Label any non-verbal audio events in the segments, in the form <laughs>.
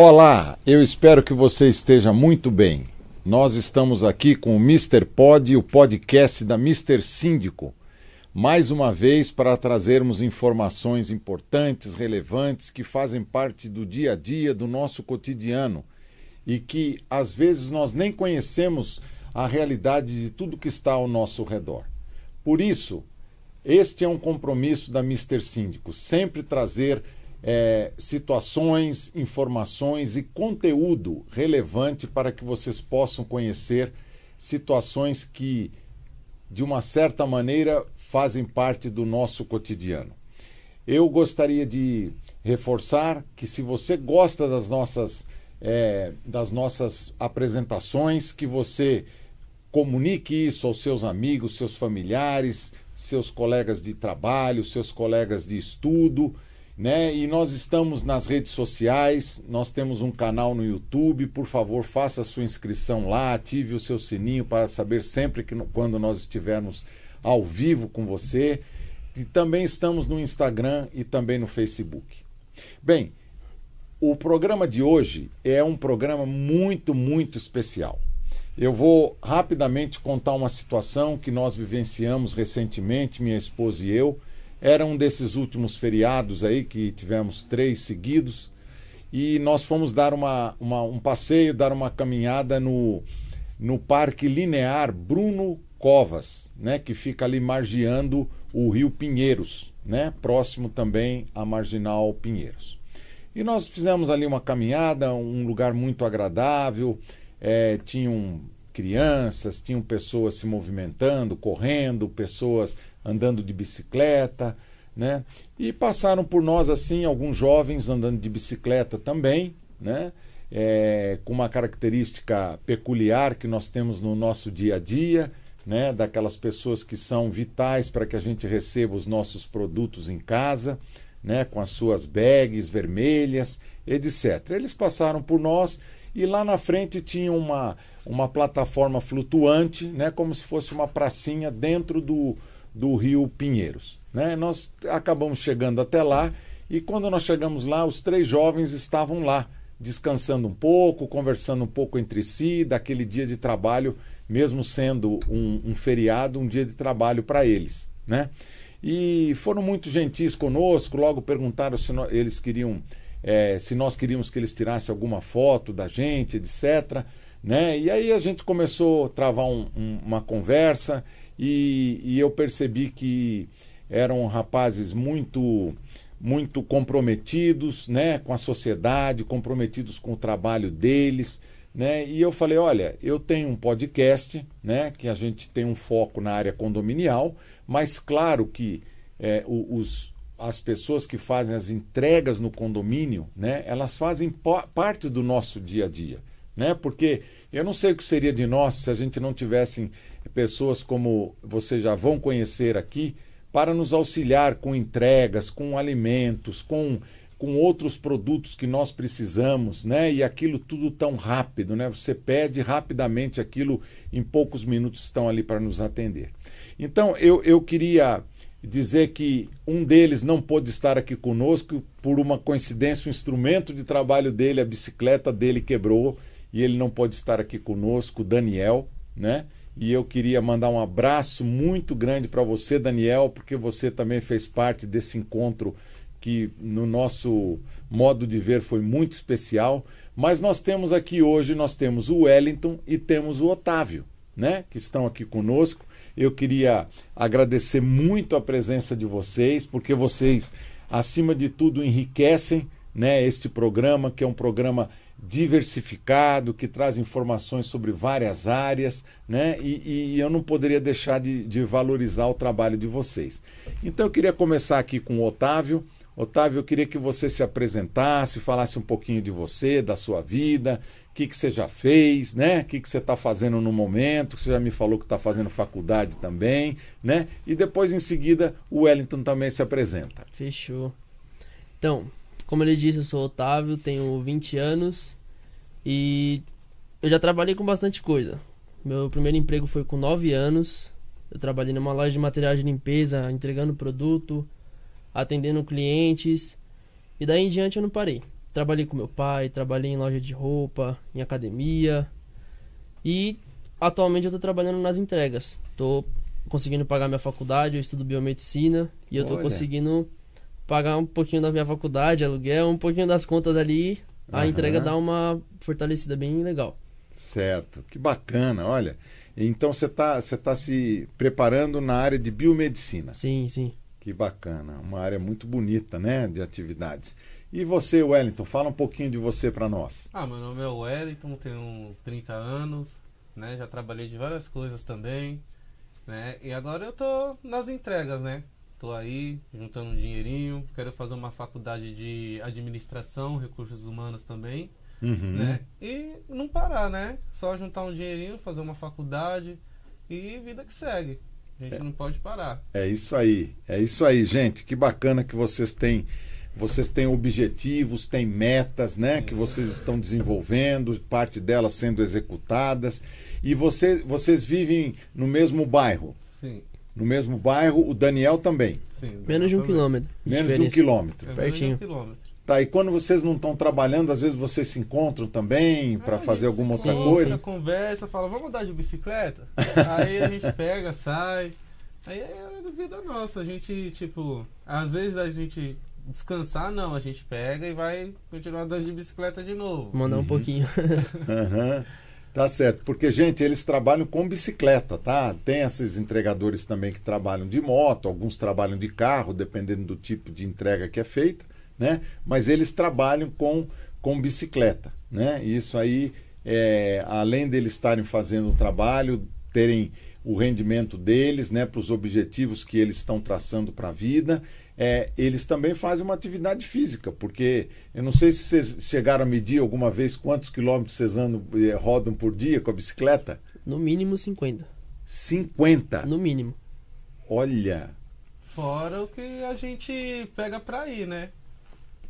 Olá, eu espero que você esteja muito bem. Nós estamos aqui com o Mr. Pod, o podcast da Mr. Síndico, mais uma vez para trazermos informações importantes, relevantes, que fazem parte do dia a dia, do nosso cotidiano e que às vezes nós nem conhecemos a realidade de tudo que está ao nosso redor. Por isso, este é um compromisso da Mr. Síndico, sempre trazer é, situações, informações e conteúdo relevante para que vocês possam conhecer situações que, de uma certa maneira, fazem parte do nosso cotidiano. Eu gostaria de reforçar que, se você gosta das nossas, é, das nossas apresentações, que você comunique isso aos seus amigos, seus familiares, seus colegas de trabalho, seus colegas de estudo né? E nós estamos nas redes sociais, nós temos um canal no YouTube. Por favor, faça a sua inscrição lá, ative o seu sininho para saber sempre que quando nós estivermos ao vivo com você. E também estamos no Instagram e também no Facebook. Bem, o programa de hoje é um programa muito, muito especial. Eu vou rapidamente contar uma situação que nós vivenciamos recentemente, minha esposa e eu era um desses últimos feriados aí, que tivemos três seguidos, e nós fomos dar uma, uma, um passeio, dar uma caminhada no, no Parque Linear Bruno Covas, né, que fica ali margeando o Rio Pinheiros, né, próximo também à Marginal Pinheiros. E nós fizemos ali uma caminhada, um lugar muito agradável, é, tinham crianças, tinham pessoas se movimentando, correndo, pessoas andando de bicicleta, né? E passaram por nós assim alguns jovens andando de bicicleta também, né? É, com uma característica peculiar que nós temos no nosso dia a dia, né? Daquelas pessoas que são vitais para que a gente receba os nossos produtos em casa, né? Com as suas bags vermelhas, etc. Eles passaram por nós e lá na frente tinha uma uma plataforma flutuante, né? Como se fosse uma pracinha dentro do do Rio Pinheiros. Né? Nós acabamos chegando até lá e quando nós chegamos lá, os três jovens estavam lá, descansando um pouco, conversando um pouco entre si, daquele dia de trabalho, mesmo sendo um, um feriado, um dia de trabalho para eles. Né? E foram muito gentis conosco, logo perguntaram se nós, eles queriam, é, se nós queríamos que eles tirassem alguma foto da gente, etc. Né? E aí a gente começou a travar um, um, uma conversa e, e eu percebi que eram rapazes muito muito comprometidos né, com a sociedade, comprometidos com o trabalho deles. Né? E eu falei: olha, eu tenho um podcast, né, que a gente tem um foco na área condominial, mas claro que é, os, as pessoas que fazem as entregas no condomínio, né, elas fazem parte do nosso dia a dia. Né? Porque eu não sei o que seria de nós se a gente não tivesse pessoas como vocês já vão conhecer aqui, para nos auxiliar com entregas, com alimentos, com, com outros produtos que nós precisamos, né? E aquilo tudo tão rápido, né? Você pede rapidamente aquilo, em poucos minutos estão ali para nos atender. Então, eu, eu queria dizer que um deles não pôde estar aqui conosco por uma coincidência, o instrumento de trabalho dele, a bicicleta dele quebrou e ele não pôde estar aqui conosco, Daniel, né? E eu queria mandar um abraço muito grande para você, Daniel, porque você também fez parte desse encontro que no nosso modo de ver foi muito especial. Mas nós temos aqui hoje, nós temos o Wellington e temos o Otávio, né, que estão aqui conosco. Eu queria agradecer muito a presença de vocês, porque vocês, acima de tudo, enriquecem, né, este programa, que é um programa diversificado, que traz informações sobre várias áreas, né? E, e eu não poderia deixar de, de, valorizar o trabalho de vocês. Então eu queria começar aqui com o Otávio. Otávio, eu queria que você se apresentasse, falasse um pouquinho de você, da sua vida, o que, que você já fez, né? O que, que você está fazendo no momento, que você já me falou que está fazendo faculdade também, né? E depois, em seguida, o Wellington também se apresenta. Fechou. Então, como ele disse, eu sou Otávio, tenho 20 anos e eu já trabalhei com bastante coisa. Meu primeiro emprego foi com 9 anos. Eu trabalhei numa loja de materiais de limpeza, entregando produto, atendendo clientes. E daí em diante eu não parei. trabalhei com meu pai, trabalhei em loja de roupa, em academia. E atualmente eu tô trabalhando nas entregas. Tô conseguindo pagar minha faculdade, eu estudo biomedicina e eu tô Olha. conseguindo pagar um pouquinho da minha faculdade, aluguel, um pouquinho das contas ali. A Aham. entrega dá uma fortalecida bem legal. Certo, que bacana, olha. Então você está você tá se preparando na área de biomedicina. Sim, sim. Que bacana, uma área muito bonita, né, de atividades. E você, Wellington, fala um pouquinho de você para nós. Ah, meu nome é Wellington, tenho 30 anos, né? Já trabalhei de várias coisas também, né? E agora eu tô nas entregas, né? Tô aí juntando um dinheirinho, quero fazer uma faculdade de administração, recursos humanos também, Uhum. né? E não parar, né? Só juntar um dinheirinho, fazer uma faculdade e vida que segue. A gente não pode parar. É isso aí, é isso aí, gente. Que bacana que vocês têm, vocês têm objetivos, têm metas, né? Que vocês estão desenvolvendo, parte delas sendo executadas. E você, vocês vivem no mesmo bairro, Sim, no mesmo bairro. O Daniel também, sim. Menos de um quilômetro. de menos de um diferença. quilômetro. É de um Pertinho. quilômetro. Tá. E quando vocês não estão trabalhando, às vezes vocês se encontram também para Ah, a fazer alguma outra encontra, coisa. conversa, fala, vamos andar de bicicleta? <laughs> aí a gente pega, sai. Aí é vida nossa. A gente, tipo, às vezes a gente descansar, não. A gente pega e vai continuar andando de bicicleta de novo. Mandar Uhum. um pouquinho. <laughs> Aham. Tá certo, porque, gente, eles trabalham com bicicleta, tá? Tem esses entregadores também que trabalham de moto, alguns trabalham de carro, dependendo do tipo de entrega que é feita, né? Mas eles trabalham com, com bicicleta, né? E isso aí, é, além deles estarem fazendo o trabalho, terem o rendimento deles, né? Para os objetivos que eles estão traçando para a vida, é, eles também fazem uma atividade física, porque eu não sei se vocês chegaram a medir alguma vez quantos quilômetros vocês andam, eh, rodam por dia com a bicicleta. No mínimo 50. 50. No mínimo. Olha. Fora o que a gente pega pra ir, né?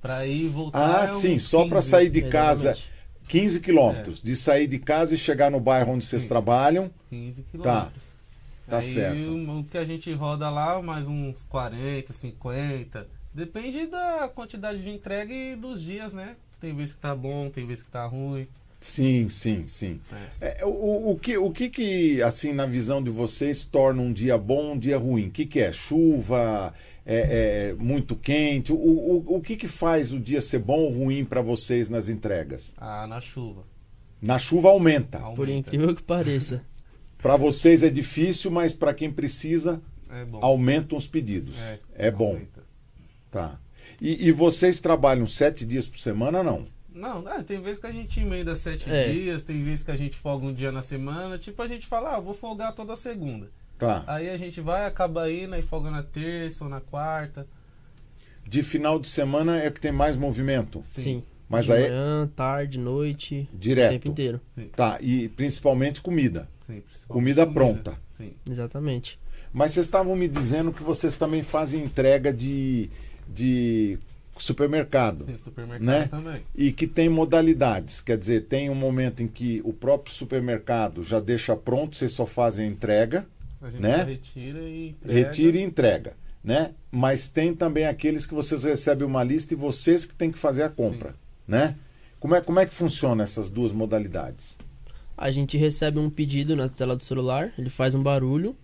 Pra ir e voltar. Ah, é sim, só para 15. sair de casa. Exatamente. 15 quilômetros. De sair de casa e chegar no bairro onde vocês Sim. trabalham. 15 quilômetros. tá Aí, certo. O que a gente roda lá, mais uns 40, 50. Depende da quantidade de entrega e dos dias, né? Tem vezes que tá bom, tem vezes que tá ruim. Sim, sim, sim. É. É, o, o, que, o que que, assim, na visão de vocês, torna um dia bom um dia ruim? O que, que é? Chuva? É, é muito quente? O, o, o que, que faz o dia ser bom ou ruim para vocês nas entregas? Ah, na chuva. Na chuva aumenta. Aumenta. Por incrível que pareça. <laughs> Para vocês é difícil, mas para quem precisa, É bom. aumentam os pedidos. É, bom. aumenta. Tá. E, e vocês trabalham sete dias por semana, não? Não, é, tem vezes que a gente emenda sete É. dias, tem vezes que a gente folga um dia na semana. Tipo, a gente fala, ah, vou folgar toda segunda. Tá. Aí a gente vai, acaba indo e folga na terça ou na quarta. De final de semana é que tem mais movimento. Sim. Mas de aí manhã, tarde, noite, o tempo direto. inteiro. Sim, Tá. E principalmente comida. sim. principalmente Comida pronta. Sim. Exatamente. Mas vocês estavam me dizendo que vocês também fazem entrega de, de supermercado. Sim, supermercado Né? também. E que tem modalidades. Quer dizer, tem um momento em que o próprio supermercado já deixa pronto, vocês só fazem a entrega, A gente Né? retira e entrega. retira e entrega. Né? Mas tem também aqueles que vocês recebem uma lista e vocês que têm que fazer a compra. Né? Como, é, como é que funciona essas duas modalidades? A gente recebe um pedido na tela do celular, ele faz um barulho,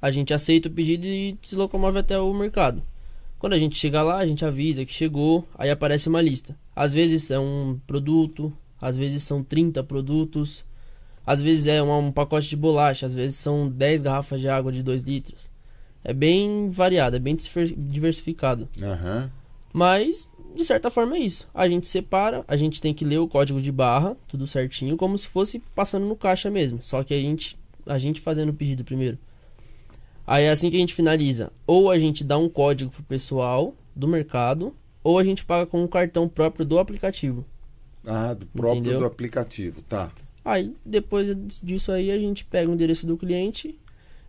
a gente aceita o pedido e se locomove até o mercado. Quando a gente chega lá, a gente avisa que chegou, aí aparece uma lista. Às vezes é um produto, às vezes são 30 produtos, às vezes é um, um pacote de bolacha, às vezes são 10 garrafas de água de 2 litros. É bem variado, é bem diversificado. Aham. Mas, de certa forma, é isso. A gente separa, a gente tem que ler o código de barra, tudo certinho, como se fosse passando no caixa mesmo. Só que a gente, a gente fazendo o pedido primeiro. Aí é assim que a gente finaliza. Ou a gente dá um código pro pessoal do mercado, ou a gente paga com um cartão próprio do aplicativo. Ah, do próprio Entendeu? do aplicativo, tá. Aí, depois disso aí, a gente pega o endereço do cliente,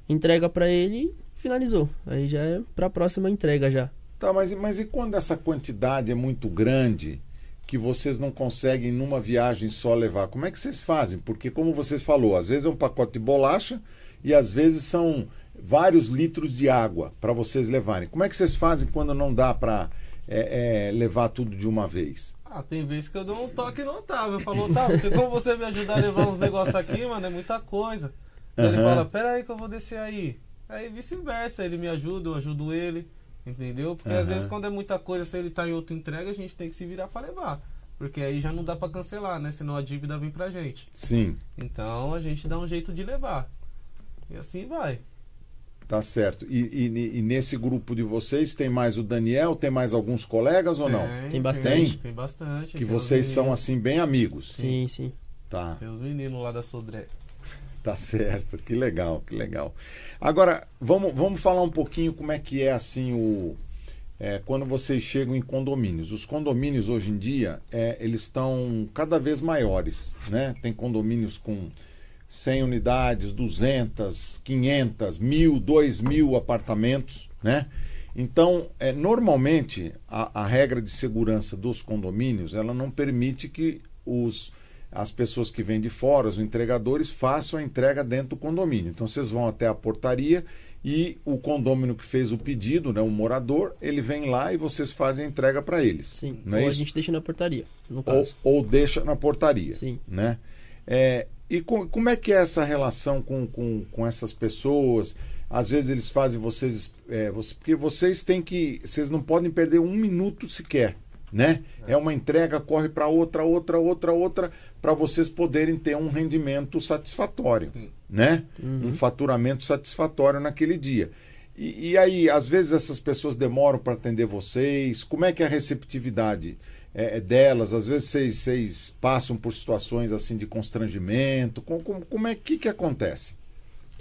entrega pra ele e finalizou. Aí já é pra próxima entrega já. Tá, mas, mas e quando essa quantidade é muito grande que vocês não conseguem numa viagem só levar? Como é que vocês fazem? Porque como vocês falou, às vezes é um pacote de bolacha e às vezes são vários litros de água para vocês levarem. Como é que vocês fazem quando não dá para levar tudo de uma vez? Ah, tem vezes que eu dou um toque no Otávio. Eu falo, Otávio, tem como você me ajudar a levar uns negócios aqui, mano? É muita coisa. Uhum. Ele fala, pera aí que eu vou descer aí. Aí vice-versa, ele me ajuda, eu ajudo ele. Entendeu? Porque uhum. às vezes quando é muita coisa, se ele tá em outra entrega, a gente tem que se virar para levar. Porque aí já não dá para cancelar, né? Senão a dívida vem pra gente. Sim. Então a gente dá um jeito de levar. E assim vai. Tá certo. E, e, e, nesse grupo de vocês tem mais o Daniel, tem mais alguns colegas ou não? Tem bastante. Tem, tem bastante. Que tem vocês são assim bem amigos. Sim, sim. Tá. Tem os meninos lá da Sodré. Tá certo, que legal, que legal. Agora, vamos, vamos falar um pouquinho como é que é assim o. É, quando vocês chegam em condomínios. Os condomínios hoje em dia, é, eles estão cada vez maiores, né? Tem condomínios com 100 unidades, 200, 500, mil, 2 mil apartamentos, né? Então, é, normalmente, a, a regra de segurança dos condomínios, ela não permite que os as pessoas que vêm de fora, os entregadores, façam a entrega dentro do condomínio. Então vocês vão até a portaria e o condomínio que fez o pedido, né, o morador, ele vem lá e vocês fazem a entrega para eles. Sim. Não é ou isso? a gente deixa na portaria, no caso. Ou, ou deixa na portaria. Sim. Né? É, e com, como é que é essa relação com, com, com essas pessoas? Às vezes eles fazem vocês, é, você, porque vocês têm que, vocês não podem perder um minuto sequer né? É uma entrega, corre para outra, outra, outra, outra, para vocês poderem ter um rendimento satisfatório, né? Uhum. Um faturamento satisfatório naquele dia. E, e, aí, às vezes essas pessoas demoram para atender vocês. Como é que é a receptividade é, é delas? Às vezes vocês, vocês, passam por situações assim de constrangimento. Como, como, como é que que acontece?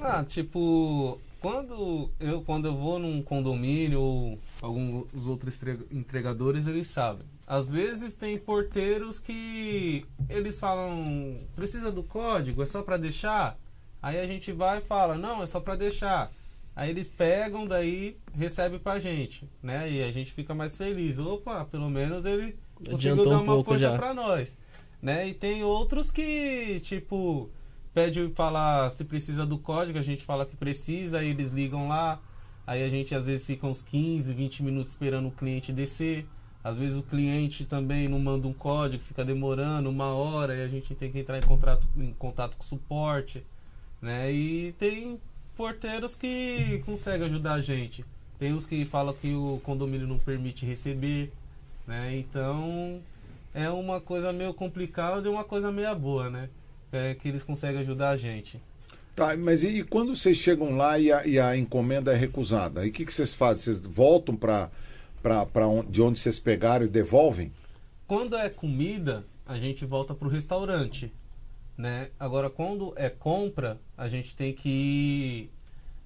Ah, tipo, quando eu, quando eu vou num condomínio ou alguns outros entregadores, eles sabem. Às vezes tem porteiros que eles falam, precisa do código, é só para deixar? Aí a gente vai e fala, não, é só para deixar. Aí eles pegam, daí recebe pra gente, né? E a gente fica mais feliz. Opa, pelo menos ele conseguiu dar uma força já. pra nós. Né? E tem outros que, tipo, pede falar se precisa do código, a gente fala que precisa, aí eles ligam lá. Aí a gente às vezes fica uns 15, 20 minutos esperando o cliente descer. Às vezes o cliente também não manda um código, fica demorando uma hora e a gente tem que entrar em contato, em contato com o suporte. Né? E tem porteiros que conseguem ajudar a gente. Tem os que falam que o condomínio não permite receber. Né? Então é uma coisa meio complicada e uma coisa meio boa, né? é, que eles conseguem ajudar a gente. Tá, mas e, e quando vocês chegam lá e a, e a encomenda é recusada? Aí o que, que vocês fazem? Vocês voltam para onde, de onde vocês pegaram e devolvem? Quando é comida, a gente volta para o restaurante. Né? Agora, quando é compra, a gente tem que ir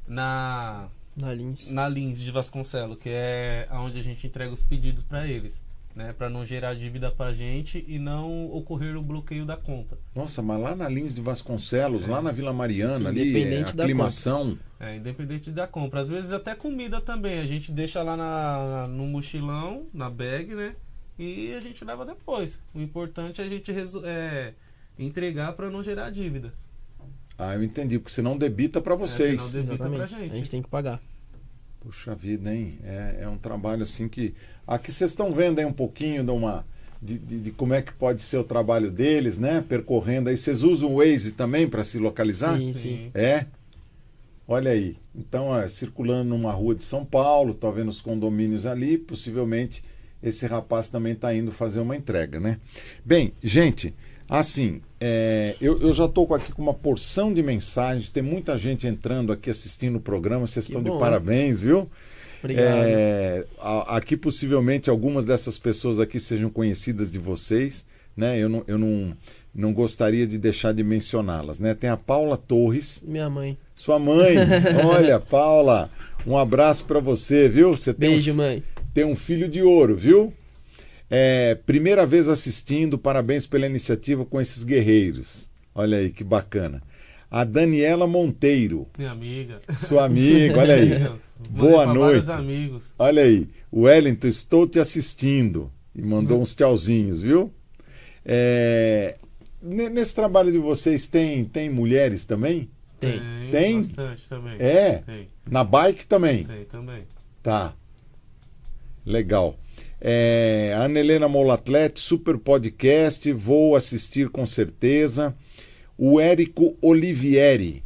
na na Lins, na Lins de Vasconcelos, que é onde a gente entrega os pedidos para eles né, para não gerar dívida para a gente e não ocorrer o bloqueio da conta. Nossa, mas lá na Lins de Vasconcelos, é. lá na Vila Mariana, ali, é, aclimação. É, independente da compra. Às vezes até comida também. A gente deixa lá na, no mochilão, na bag, né? E a gente leva depois. O importante é a gente é, entregar para não gerar dívida. Ah, eu entendi, porque senão debita para vocês. É, senão debita pra gente. A gente tem que pagar. Puxa vida, hein? É, é um trabalho assim que Aqui vocês estão vendo aí um pouquinho de uma. De, de, de, como é que pode ser o trabalho deles, né? Percorrendo aí. Vocês usam o Waze também para se localizar? Sim, sim. É? Olha aí. Então, ó, circulando numa rua de São Paulo, tá vendo os condomínios ali, possivelmente esse rapaz também está indo fazer uma entrega, né? Bem, gente, assim, é, eu, eu, já estou aqui com uma porção de mensagens, tem muita gente entrando aqui assistindo o programa, vocês estão de parabéns, viu? Obrigado. É, aqui possivelmente algumas dessas pessoas aqui sejam conhecidas de vocês, né? Eu não, eu não, não gostaria de deixar de mencioná-las, né? Tem a Paula Torres. Minha mãe. Sua mãe. <laughs> Olha, Paula, um abraço para você, viu? Você tem Beijo, um, mãe. Tem um filho de ouro, viu? É, primeira vez assistindo, parabéns pela iniciativa com esses guerreiros. Olha aí que bacana. A Daniela Monteiro. Minha amiga. Sua amiga, olha aí. <laughs> Boa noite. amigos. Olha aí, Wellington, estou te assistindo. E mandou uns tchauzinhos, viu? É... Nesse trabalho de vocês tem, tem mulheres também? Tem. Tem? Bastante também. É? Tem. Na bike também? Tem também. Tá. Legal. É, Ana Helena Molatlete, super podcast, vou assistir com certeza. O Érico Olivieri.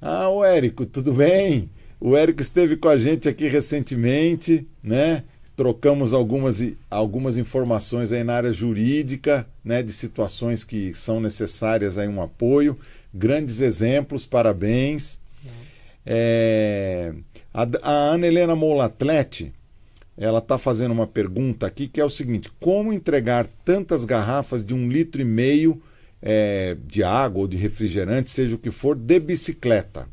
Ah, o Érico, tudo bem? O Érico esteve com a gente aqui recentemente, né? Trocamos algumas, algumas informações aí na área jurídica, né? De situações que são necessárias aí um apoio. Grandes exemplos, parabéns. É, a, a Ana Helena Molatlete, ela está fazendo uma pergunta aqui que é o seguinte: como entregar tantas garrafas de um litro e meio é, de água ou de refrigerante, seja o que for, de bicicleta?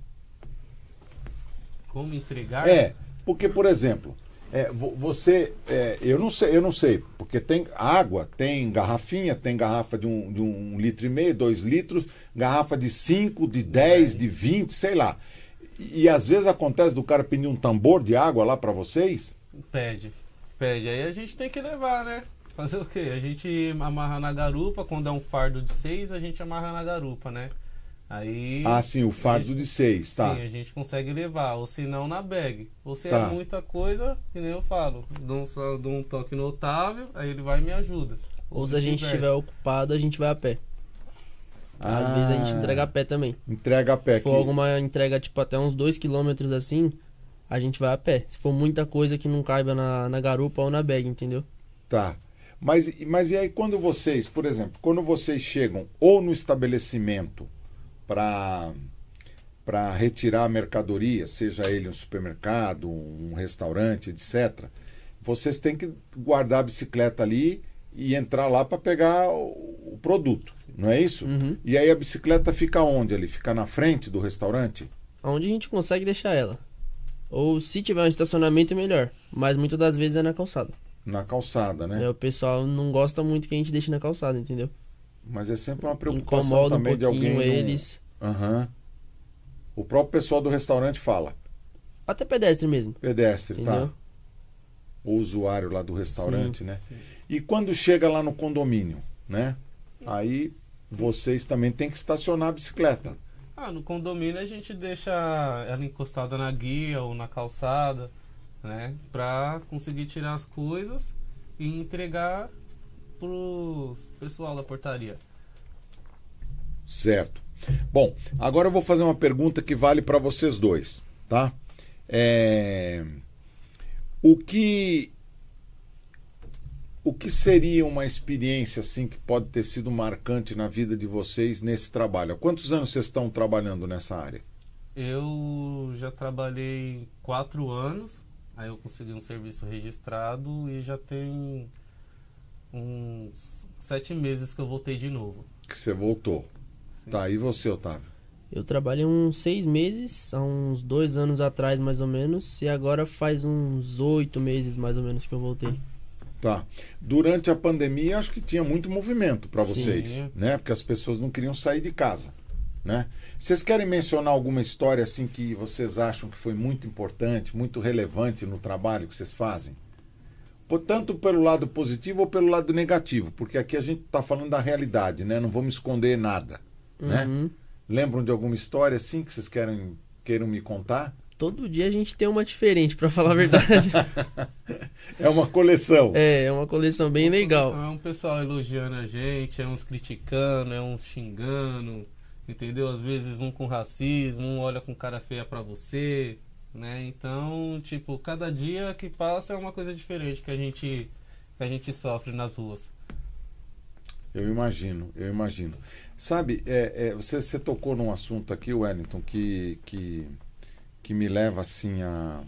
Como entregar? É, porque, por exemplo, é, você. É, eu não sei, eu não sei, porque tem água, tem garrafinha, tem garrafa de um, de um litro e meio, dois litros, garrafa de 5, de 10, de 20, sei lá. E, e às vezes acontece do cara pedir um tambor de água lá para vocês. Pede. Pede. Aí a gente tem que levar, né? Fazer o quê? A gente amarra na garupa, quando é um fardo de seis, a gente amarra na garupa, né? Aí. Ah, sim, o fardo gente, de seis, tá. Sim, a gente consegue levar, ou se não na bag. Ou se Tá. é muita coisa, que nem eu falo. Dou um, dou um toque no Otávio, aí ele vai e me ajuda. Ou se a gente estiver ocupado, a gente vai a pé. Às vezes a gente Ah, entrega a pé também. Entrega a pé Se for aqui. alguma entrega, tipo, até uns 2km assim, a gente vai a pé. Se for muita coisa que não caiba na, na garupa ou na bag, entendeu? Tá. Mas, mas e aí quando vocês, por exemplo, quando vocês chegam ou no estabelecimento para para retirar a mercadoria, seja ele um supermercado, um restaurante, etc., vocês têm que guardar a bicicleta ali e entrar lá para pegar o, produto, não é isso? Uhum. E aí a bicicleta fica onde ali? Fica na frente do restaurante? Onde a gente consegue deixar ela. Ou se tiver um estacionamento, melhor. Mas muitas das vezes é na calçada. Na calçada, né? É, o pessoal não gosta muito que a gente deixe na calçada, entendeu? Mas é sempre uma preocupação Incomoda um também de pouquinho alguém. não- eles. Aham. O próprio pessoal do restaurante fala. Até pedestre mesmo, Pedestre, entendeu? tá? O usuário lá do restaurante, né? sim. E quando chega lá no condomínio, né? Aí vocês também têm que estacionar a bicicleta. Ah, no condomínio a gente deixa ela encostada na guia ou na calçada, né? Pra conseguir tirar as coisas e entregar pro pessoal da portaria. Certo. Bom, agora eu vou fazer uma pergunta que vale para vocês dois, tá? É, O que o que seria uma experiência assim que pode ter sido marcante na vida de vocês nesse trabalho? Há quantos anos vocês estão trabalhando nessa área? Eu já trabalhei quatro anos, aí eu consegui um serviço registrado e já tem uns sete meses que eu voltei de novo. Que você voltou. Sim. Tá, e você, Otávio? Eu trabalhei uns seis meses, há uns dois anos atrás mais ou menos, e agora faz uns oito meses mais ou menos que eu voltei. Tá. Durante a pandemia, acho que tinha muito movimento para Sim. vocês, né? Porque as pessoas não queriam sair de casa, né? Vocês querem mencionar alguma história assim que vocês acham que foi muito importante, muito relevante no trabalho que vocês fazem? Tanto pelo lado positivo ou pelo lado negativo, porque aqui a gente está falando da realidade, né? Não vamos esconder nada, né? Uhum. Lembram de alguma história assim que vocês querem queiram me contar? Todo dia a gente tem uma diferente, pra falar a verdade. <laughs> É uma coleção. é, é uma coleção bem legal. É um pessoal elogiando a gente, é uns criticando, é uns xingando, entendeu? Às vezes um com racismo, um olha com cara feia pra você, né? Então, tipo, cada dia que passa é uma coisa diferente que a gente, que a gente sofre nas ruas. Eu imagino, eu imagino. Sabe, é, é, você, você tocou num assunto aqui, Wellington, que, que, que me leva assim a,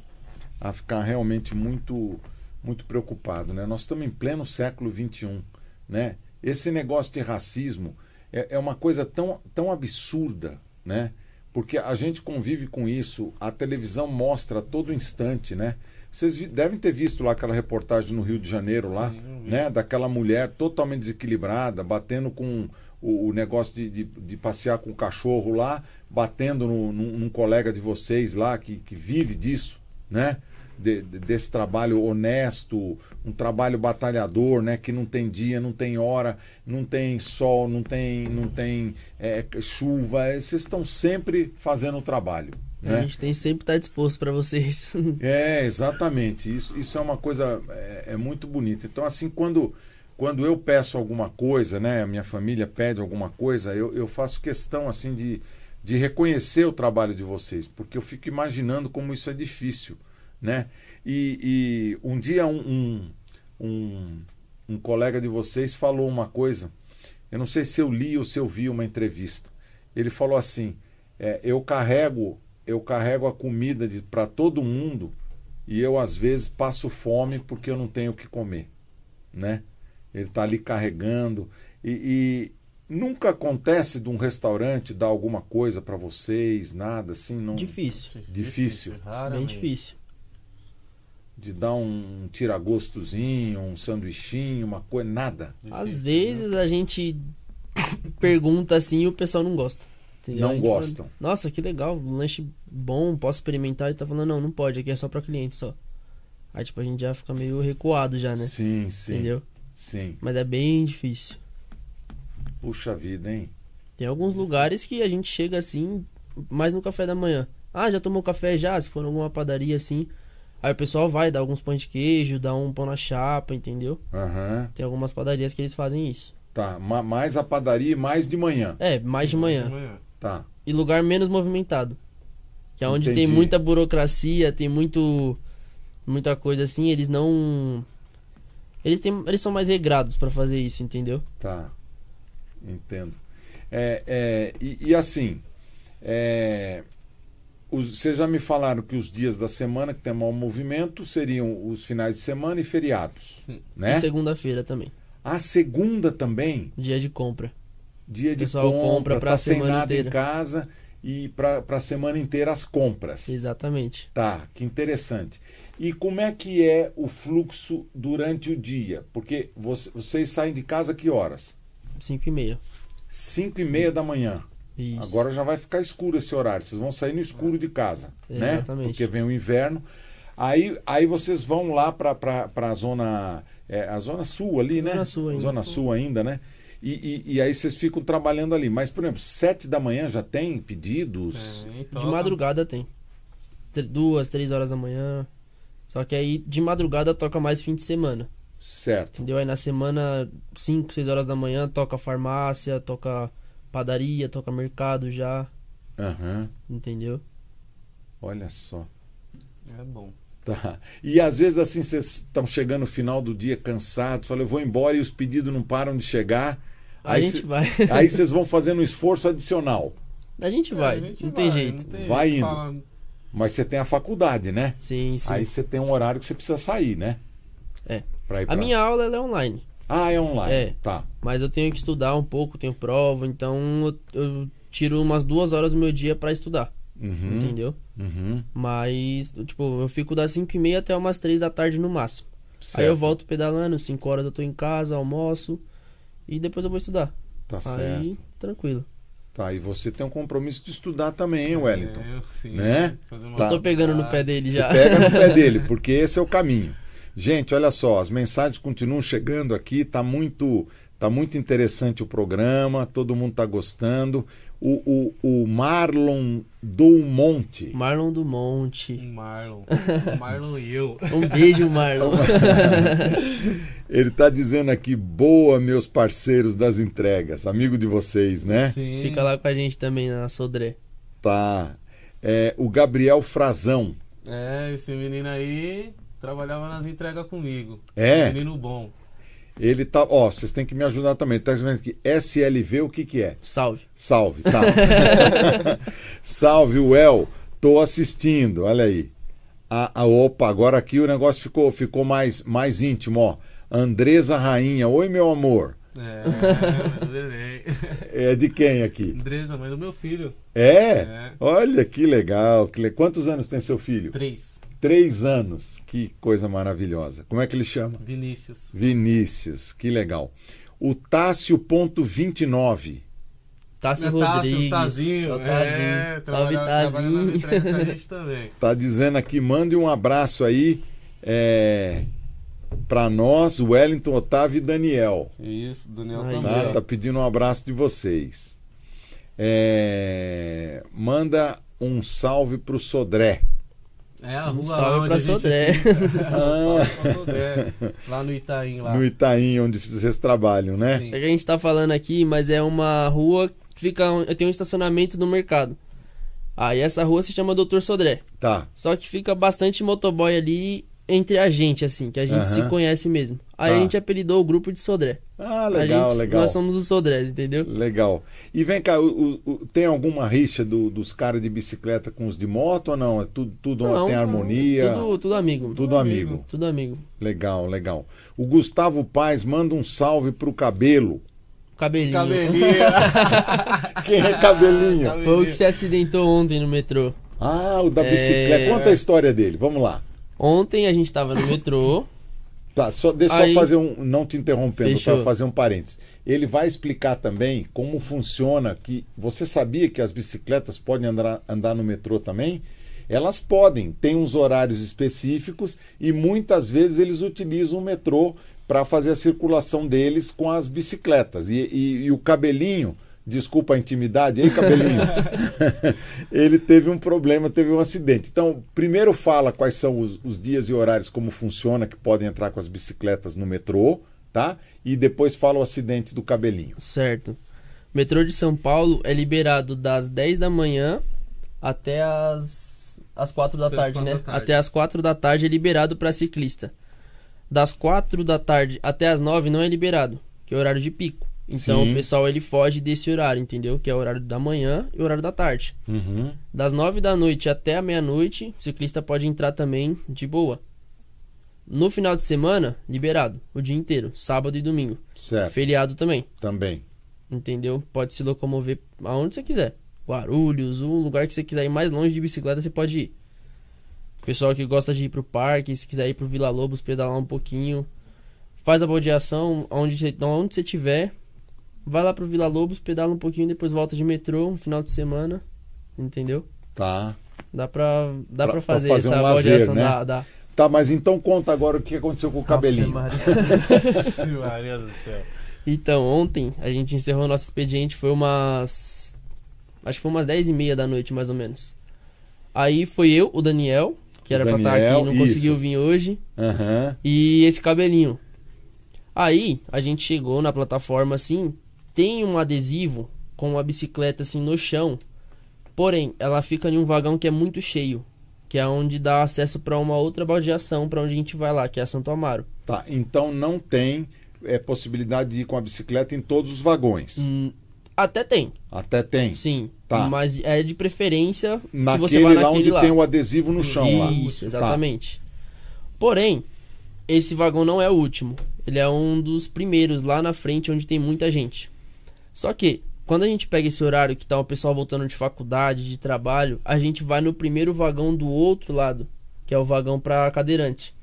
a ficar realmente muito, muito preocupado. Né? Nós estamos em pleno século XXI. Né? Esse negócio de racismo é, é uma coisa tão, tão absurda, né? porque a gente convive com isso, a televisão mostra a todo instante, né? Vocês devem ter visto lá aquela reportagem no Rio de Janeiro lá, Sim, né? Daquela mulher totalmente desequilibrada, batendo com o, o negócio de, de, de passear com o cachorro lá, batendo no, num, num colega de vocês lá que, que vive disso, né? De- de- desse trabalho honesto, um trabalho batalhador, né? Que não tem dia, não tem hora, não tem sol, não tem, não tem é, chuva. é, Vocês estão sempre fazendo o trabalho, A Né? gente tem sempre estar disposto pra vocês. É, exatamente. Isso, isso é uma coisa é, é muito bonita. Então, assim, quando, quando eu peço alguma coisa, né, minha família pede alguma coisa, eu, eu faço questão assim de, de reconhecer o trabalho de vocês, porque eu fico imaginando como isso é difícil, né? E, e um dia um, um, um, um colega de vocês falou uma coisa, eu não sei se eu li ou se eu vi uma entrevista. Ele falou assim: é, eu carrego eu carrego a comida para todo mundo e eu às vezes passo fome porque eu não tenho o que comer, né? Ele está ali carregando e, e, nunca acontece de um restaurante dar alguma coisa para vocês, nada assim, não. Difícil. Difícil. Bem raramente. difícil. De dar um tiragostozinho, um sanduichinho, uma coisa, nada. Às Difícil, vezes né? a gente pergunta assim e o pessoal não gosta. entendeu? Não gente fala, gostam. Nossa, que legal, um lanche bom, posso experimentar? E tá falando, não, não pode, aqui é só pra cliente só. Aí tipo, a gente já fica meio recuado já, né? Sim, sim. Entendeu? Sim. Mas é bem difícil. Puxa vida, hein? Tem alguns lugares que a gente chega assim, mais no café da manhã. Ah, já tomou café já? Se for em alguma padaria assim. Aí o pessoal vai, dá alguns pães de queijo, dá um pão na chapa, entendeu? Aham. Tem algumas padarias que eles fazem isso. Tá. Ma- mais a padaria e mais de manhã. É, mais de manhã. Tá. E lugar menos movimentado. Que é onde tem Entendi. muita burocracia, tem muito. Muita coisa assim, eles não. Eles, têm, eles são mais regrados pra fazer isso, entendeu? Tá, entendo. É, é, e, e assim, é, os- vocês já me falaram que os dias da semana que tem maior movimento seriam os finais de semana e feriados, Sim. né? E segunda-feira também. A segunda também, Dia de compra. dia de pessoal compra, compra pra tá sem semana nada em inteira. casa e para a semana inteira as compras. Exatamente. Tá, que interessante. E como é que é o fluxo durante o dia? Porque você- vocês saem de casa que horas? 5 e meia. 5 e meia da manhã. Isso. Agora já vai ficar escuro esse horário. Vocês vão sair no escuro de casa, né? Exatamente. Porque vem o inverno. Aí, aí vocês vão lá para a zona, é, a zona sul ali, né? Zona sul ainda. Zona sul ainda, né? E, e, e aí vocês ficam trabalhando ali. Mas, por exemplo, sete da manhã já tem pedidos? É, De madrugada tem. Duas, três horas da manhã. Só que aí de madrugada toca mais fim de semana. Certo. Entendeu? Aí na semana, 5, 6 horas da manhã, toca farmácia, toca padaria, toca mercado já. Aham. Entendeu? Olha só. É bom. Tá. E às vezes assim vocês estão chegando no final do dia cansados, falam, eu vou embora e os pedidos não param de chegar. A Aí gente cê- vai. <laughs> Aí vocês vão fazendo um esforço adicional. A gente É, vai. a gente não tem vai, jeito. não tem Vai jeito. indo. Fala- Mas você tem a faculdade, né? Sim, sim. Aí você tem um horário que você precisa sair, né? É. Pra ir A pra- minha aula é online. Ah, é online. É. Tá. Mas eu tenho que estudar um pouco, tenho prova, então eu, eu tiro umas duas horas do meu dia pra estudar. Uhum. Entendeu? Uhum. Mas, tipo, eu fico das 5 e meia até umas 3 da tarde no máximo. Certo. Aí eu volto pedalando, 5 horas eu tô em casa, almoço e depois eu vou estudar. Tá Aí, certo. tranquilo. Tá, e você tem um compromisso de estudar também, hein, Wellington? É, sim, Né? Tá. Tô pegando no pé dele já. Pega no pé <laughs> dele, porque esse é o caminho. Gente, olha só, as mensagens continuam chegando aqui, tá muito, tá muito interessante o programa, todo mundo tá gostando. O, o, o Marlon do Monte. Marlon do O Monte. Marlon. O <laughs> Marlon e eu. Um beijo, Marlon. <laughs> <laughs> Ele tá dizendo aqui, boa, meus parceiros das entregas, amigo de vocês, né? Sim. Fica lá com a gente também na Sodré. Tá. É, o Gabriel Frazão. É, esse menino aí trabalhava nas entregas comigo. É? Menino bom. Ele tá. Ó, vocês têm que me ajudar também. Tá dizendo aqui, SLV, o que que é? Salve. Salve, tá. <laughs> Salve, Well. Tô assistindo, olha aí. Ah, ah, opa, agora aqui o negócio ficou, ficou mais, mais íntimo, ó. Andresa Rainha, oi meu amor. É. É de quem aqui? Andresa, mãe do meu filho. É? É. Olha que legal. que le- Quantos anos tem seu filho? Três. Três anos. Que coisa maravilhosa. Como é que ele chama? Vinícius. Vinícius, que legal. O Tássio.29. Tássio Tássio, Rodrigues. Tazinho. Ó, É, Tazinho. Salve, nas entregas com <laughs> a Tazinho. gente também. Tá dizendo aqui, mande um abraço aí é, para nós, Wellington, Otávio e Daniel. Isso, Daniel Aí, também. Tá, tá pedindo um abraço de vocês. É, manda um salve pro Sodré. É a rua Um lá salve onde pra a gente Sodré. <laughs> Sodré. Lá no Itaim, lá. No Itaim, onde vocês trabalham, né? Sim. É que a gente tá falando aqui, mas é uma rua que fica. Tem um estacionamento no mercado. Aí essa rua se chama Doutor Sodré. Tá. Só que fica bastante motoboy ali entre a gente, assim, que a gente se conhece mesmo. Aí Tá. a gente apelidou o grupo de Sodré. Ah, legal, gente, legal. Nós somos os Sodrés, entendeu? Legal. E vem cá, o- o- tem alguma rixa do- dos caras de bicicleta com os de moto ou não? É tudo, tudo Não, tem harmonia? Tudo, tudo amigo. Tudo amigo. Tudo amigo. Legal, legal. O Gustavo Paz manda um salve pro cabelo. Cabelinho. Cabelinho. <laughs> Quem é cabelinho? Foi o que se acidentou ontem no metrô. Ah, o da É. bicicleta. Conta a história dele, vamos lá. Ontem a gente tava no metrô. Tá, só, deixa Aí- eu fazer um. Não te interrompendo, tá? fazer um parênteses. Ele vai explicar também como funciona. que Você sabia que as bicicletas podem andar, andar no metrô também? Elas podem, tem uns horários específicos e muitas vezes eles utilizam o metrô para fazer a circulação deles com as bicicletas. E, e- e o cabelinho, desculpa a intimidade, aí cabelinho, <laughs> ele teve um problema, teve um acidente. Então, primeiro fala quais são os, os dias e horários, como funciona, que podem entrar com as bicicletas no metrô, tá? E depois fala o acidente do cabelinho. Certo. O metrô de São Paulo é liberado das 10 da manhã até as, as 4 da Até tarde, quatro né? da tarde. Até as 4 da tarde é liberado para ciclista. Das 4 da tarde até as 9 não é liberado, que é horário de pico. Então Sim. o pessoal ele foge desse horário, entendeu? Que é o horário da manhã e o horário da tarde. Uhum. Das 9 da noite até a meia-noite, o ciclista pode entrar também de boa. No final de semana, liberado, o dia inteiro, sábado e domingo. Certo, Feriado também. também. Entendeu? Pode se locomover aonde você quiser. Guarulhos, um lugar que você quiser ir mais longe de bicicleta, você pode ir. Pessoal que gosta de ir pro parque, se quiser ir pro Vila Lobos, pedalar um pouquinho. Faz a baldeação onde você, onde você tiver. Vai lá pro Vila Lobos, pedala um pouquinho, depois volta de metrô, um final de semana. Entendeu? Tá. Dá pra, dá Pra- pra pra fazer, fazer essa um lazer, né? Dá, dá. Tá, mas então conta agora o que aconteceu com o cabelinho. Ixi, <laughs> Maria do céu. Então, ontem a gente encerrou nosso expediente, foi umas. Acho que foi umas 10 e meia da noite, mais ou menos. Aí foi eu, o Daniel, que era pra estar Daniel, aqui, não isso. conseguiu vir hoje, Aham. e esse cabelinho. Aí a gente chegou na plataforma assim, tem um adesivo com uma bicicleta assim no chão, porém ela fica em um vagão que é muito cheio, que é onde dá acesso pra uma outra baldeação, pra onde a gente vai lá, que é a Santo Amaro. Tá, então não tem é, possibilidade de ir com a bicicleta em todos os vagões. Hum, até tem, Até tem. Sim, Tá. mas é de preferência que Naquele você vá lá onde lá. tem o adesivo no chão lá. Isso, Tá. exatamente. Porém, esse vagão não é o último. Ele é um dos primeiros lá na frente onde tem muita gente. Só que, quando a gente pega esse horário que tá o pessoal voltando de faculdade, de trabalho, a gente vai no primeiro vagão do outro lado, que é o vagão para cadeirante.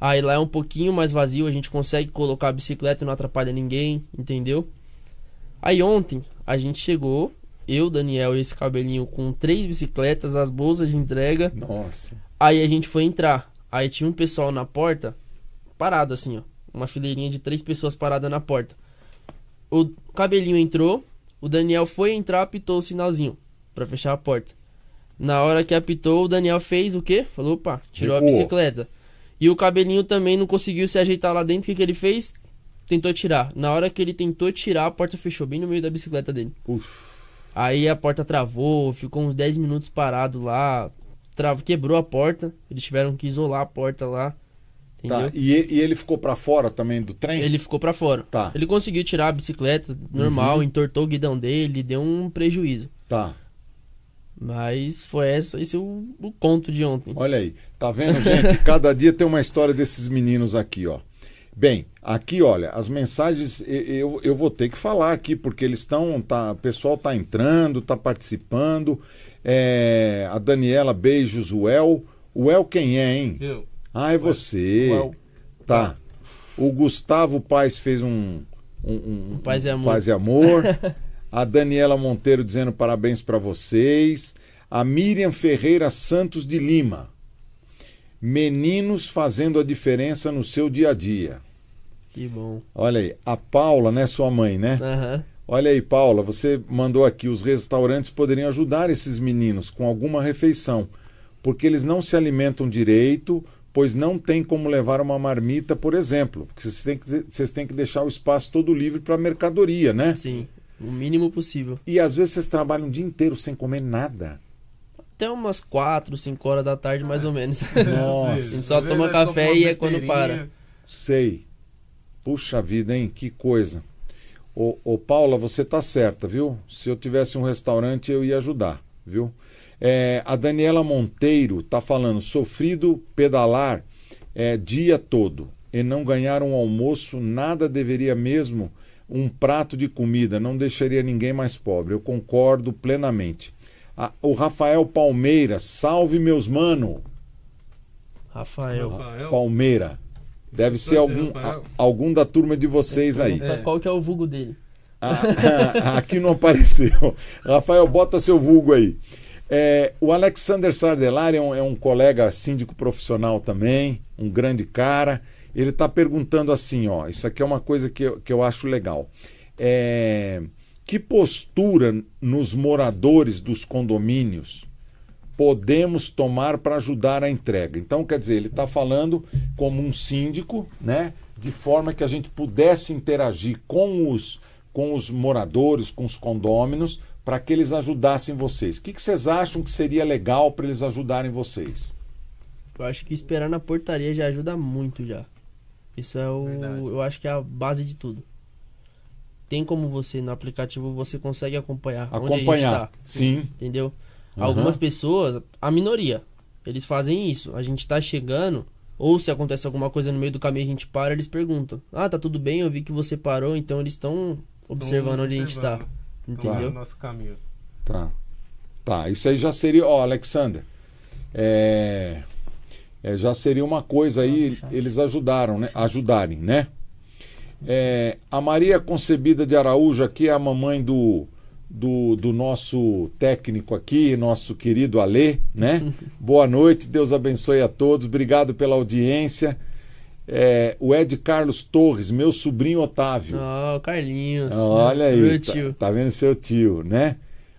Aí lá é um pouquinho mais vazio, a gente consegue colocar a bicicleta e não atrapalha ninguém, entendeu? Aí ontem a gente chegou, eu, Daniel e esse cabelinho com três bicicletas, as bolsas de entrega. Nossa. Aí a gente foi entrar. Aí tinha um pessoal na porta, parado assim, ó. Uma fileirinha de três pessoas parada na porta. O cabelinho entrou, o Daniel foi entrar, apitou o sinalzinho pra fechar a porta. Na hora que apitou, o Daniel fez o quê? Falou, opa, tirou Recuou. a bicicleta. E o cabelinho também não conseguiu se ajeitar lá dentro. O que, que ele fez? Tentou tirar. Na hora que ele tentou tirar, a porta fechou bem no meio da bicicleta dele. Uf. Aí a porta travou, ficou uns 10 minutos parado lá. Tra... Quebrou a porta. Eles tiveram que isolar a porta lá. Tá. E, e- ele ficou pra fora também do trem? Ele ficou pra fora. Tá. Ele conseguiu tirar a bicicleta normal, Uhum. entortou o guidão dele, deu um prejuízo. Tá. Mas foi essa, esse é o, o conto de ontem. Olha aí. Tá vendo, gente? <laughs> Cada dia tem uma história desses meninos aqui, ó. Bem, aqui, olha, as mensagens eu, eu vou ter que falar aqui, porque eles estão. Tá, o pessoal tá entrando, tá participando. É, a Daniela, beijos, o El. O El quem é, hein? Eu. Ah, é você. Uau. Tá. O Gustavo Paz fez um. um, um- Paz e amor. Paz e amor. <laughs> A Daniela Monteiro dizendo parabéns para vocês. A Miriam Ferreira Santos de Lima. Meninos fazendo a diferença no seu dia a dia. Que bom. Olha aí. A Paula, né? Sua mãe, né? Aham. Olha aí, Paula, você mandou aqui: os restaurantes poderiam ajudar esses meninos com alguma refeição, porque eles não se alimentam direito, pois não tem como levar uma marmita, por exemplo. Porque vocês têm que, vocês têm que deixar o espaço todo livre para mercadoria, né? Sim, o mínimo possível. E às vezes vocês trabalham o dia inteiro sem comer nada. Até umas 4, 5 horas da tarde, mais ou menos. <laughs> Nossa. A gente só toma café e é quando para. Sei. Puxa vida, hein? Que coisa. Ô, ô Paula, você tá certa, viu? Se eu tivesse um restaurante, eu ia ajudar, viu? É, a Daniela Monteiro tá falando, sofrido pedalar é, dia todo e não ganhar um almoço, nada deveria mesmo um prato de comida, não deixaria ninguém mais pobre. Eu concordo plenamente. Ah, o Rafael Palmeira, salve meus mano. Rafael. Rafael. Palmeira. Deve ser algum, a- algum da turma de vocês aí. Pergunta Qual que é o vulgo dele? Ah, <laughs> aqui não apareceu. Rafael, bota seu vulgo aí. É, o Alexander Sardelari é um, é um colega síndico profissional também, um grande cara. Ele está perguntando assim: ó, isso aqui é uma coisa que eu, que eu acho legal. É, que postura nos moradores dos condomínios podemos tomar para ajudar a entrega? Então, quer dizer, ele está falando como um síndico, né? De forma que a gente pudesse interagir com os, com os moradores, com os condôminos, para que eles ajudassem vocês. O que, que vocês acham que seria legal para eles ajudarem vocês? Eu acho que esperar na portaria já ajuda muito já. Isso é o. Verdade. Eu acho que é a base de tudo. Tem como você, no aplicativo, você consegue acompanhar. onde a gente Acompanhar. tá, Sim. entendeu? Aham. Algumas pessoas, a minoria, eles fazem isso. A gente tá chegando, ou se acontece alguma coisa no meio do caminho a gente para, eles perguntam: Ah, tá tudo bem, eu vi que você parou, então eles estão observando onde a gente tá. Entendeu? Claro. nosso caminho. Tá. Tá, isso aí já seria, ó, Alexander. É, é, já seria uma coisa aí, eles ajudaram, né? Ajudarem, né? É, a Maria Concebida de Araújo aqui é a mamãe do, do, do nosso técnico aqui, nosso querido Alê, né? <laughs> Boa noite, Deus abençoe a todos, obrigado pela audiência. É, o Ed Carlos Torres, meu sobrinho Otávio. Ah, o Carlinhos. Olha aí, Meu tá, tio. tá vendo seu tio, né?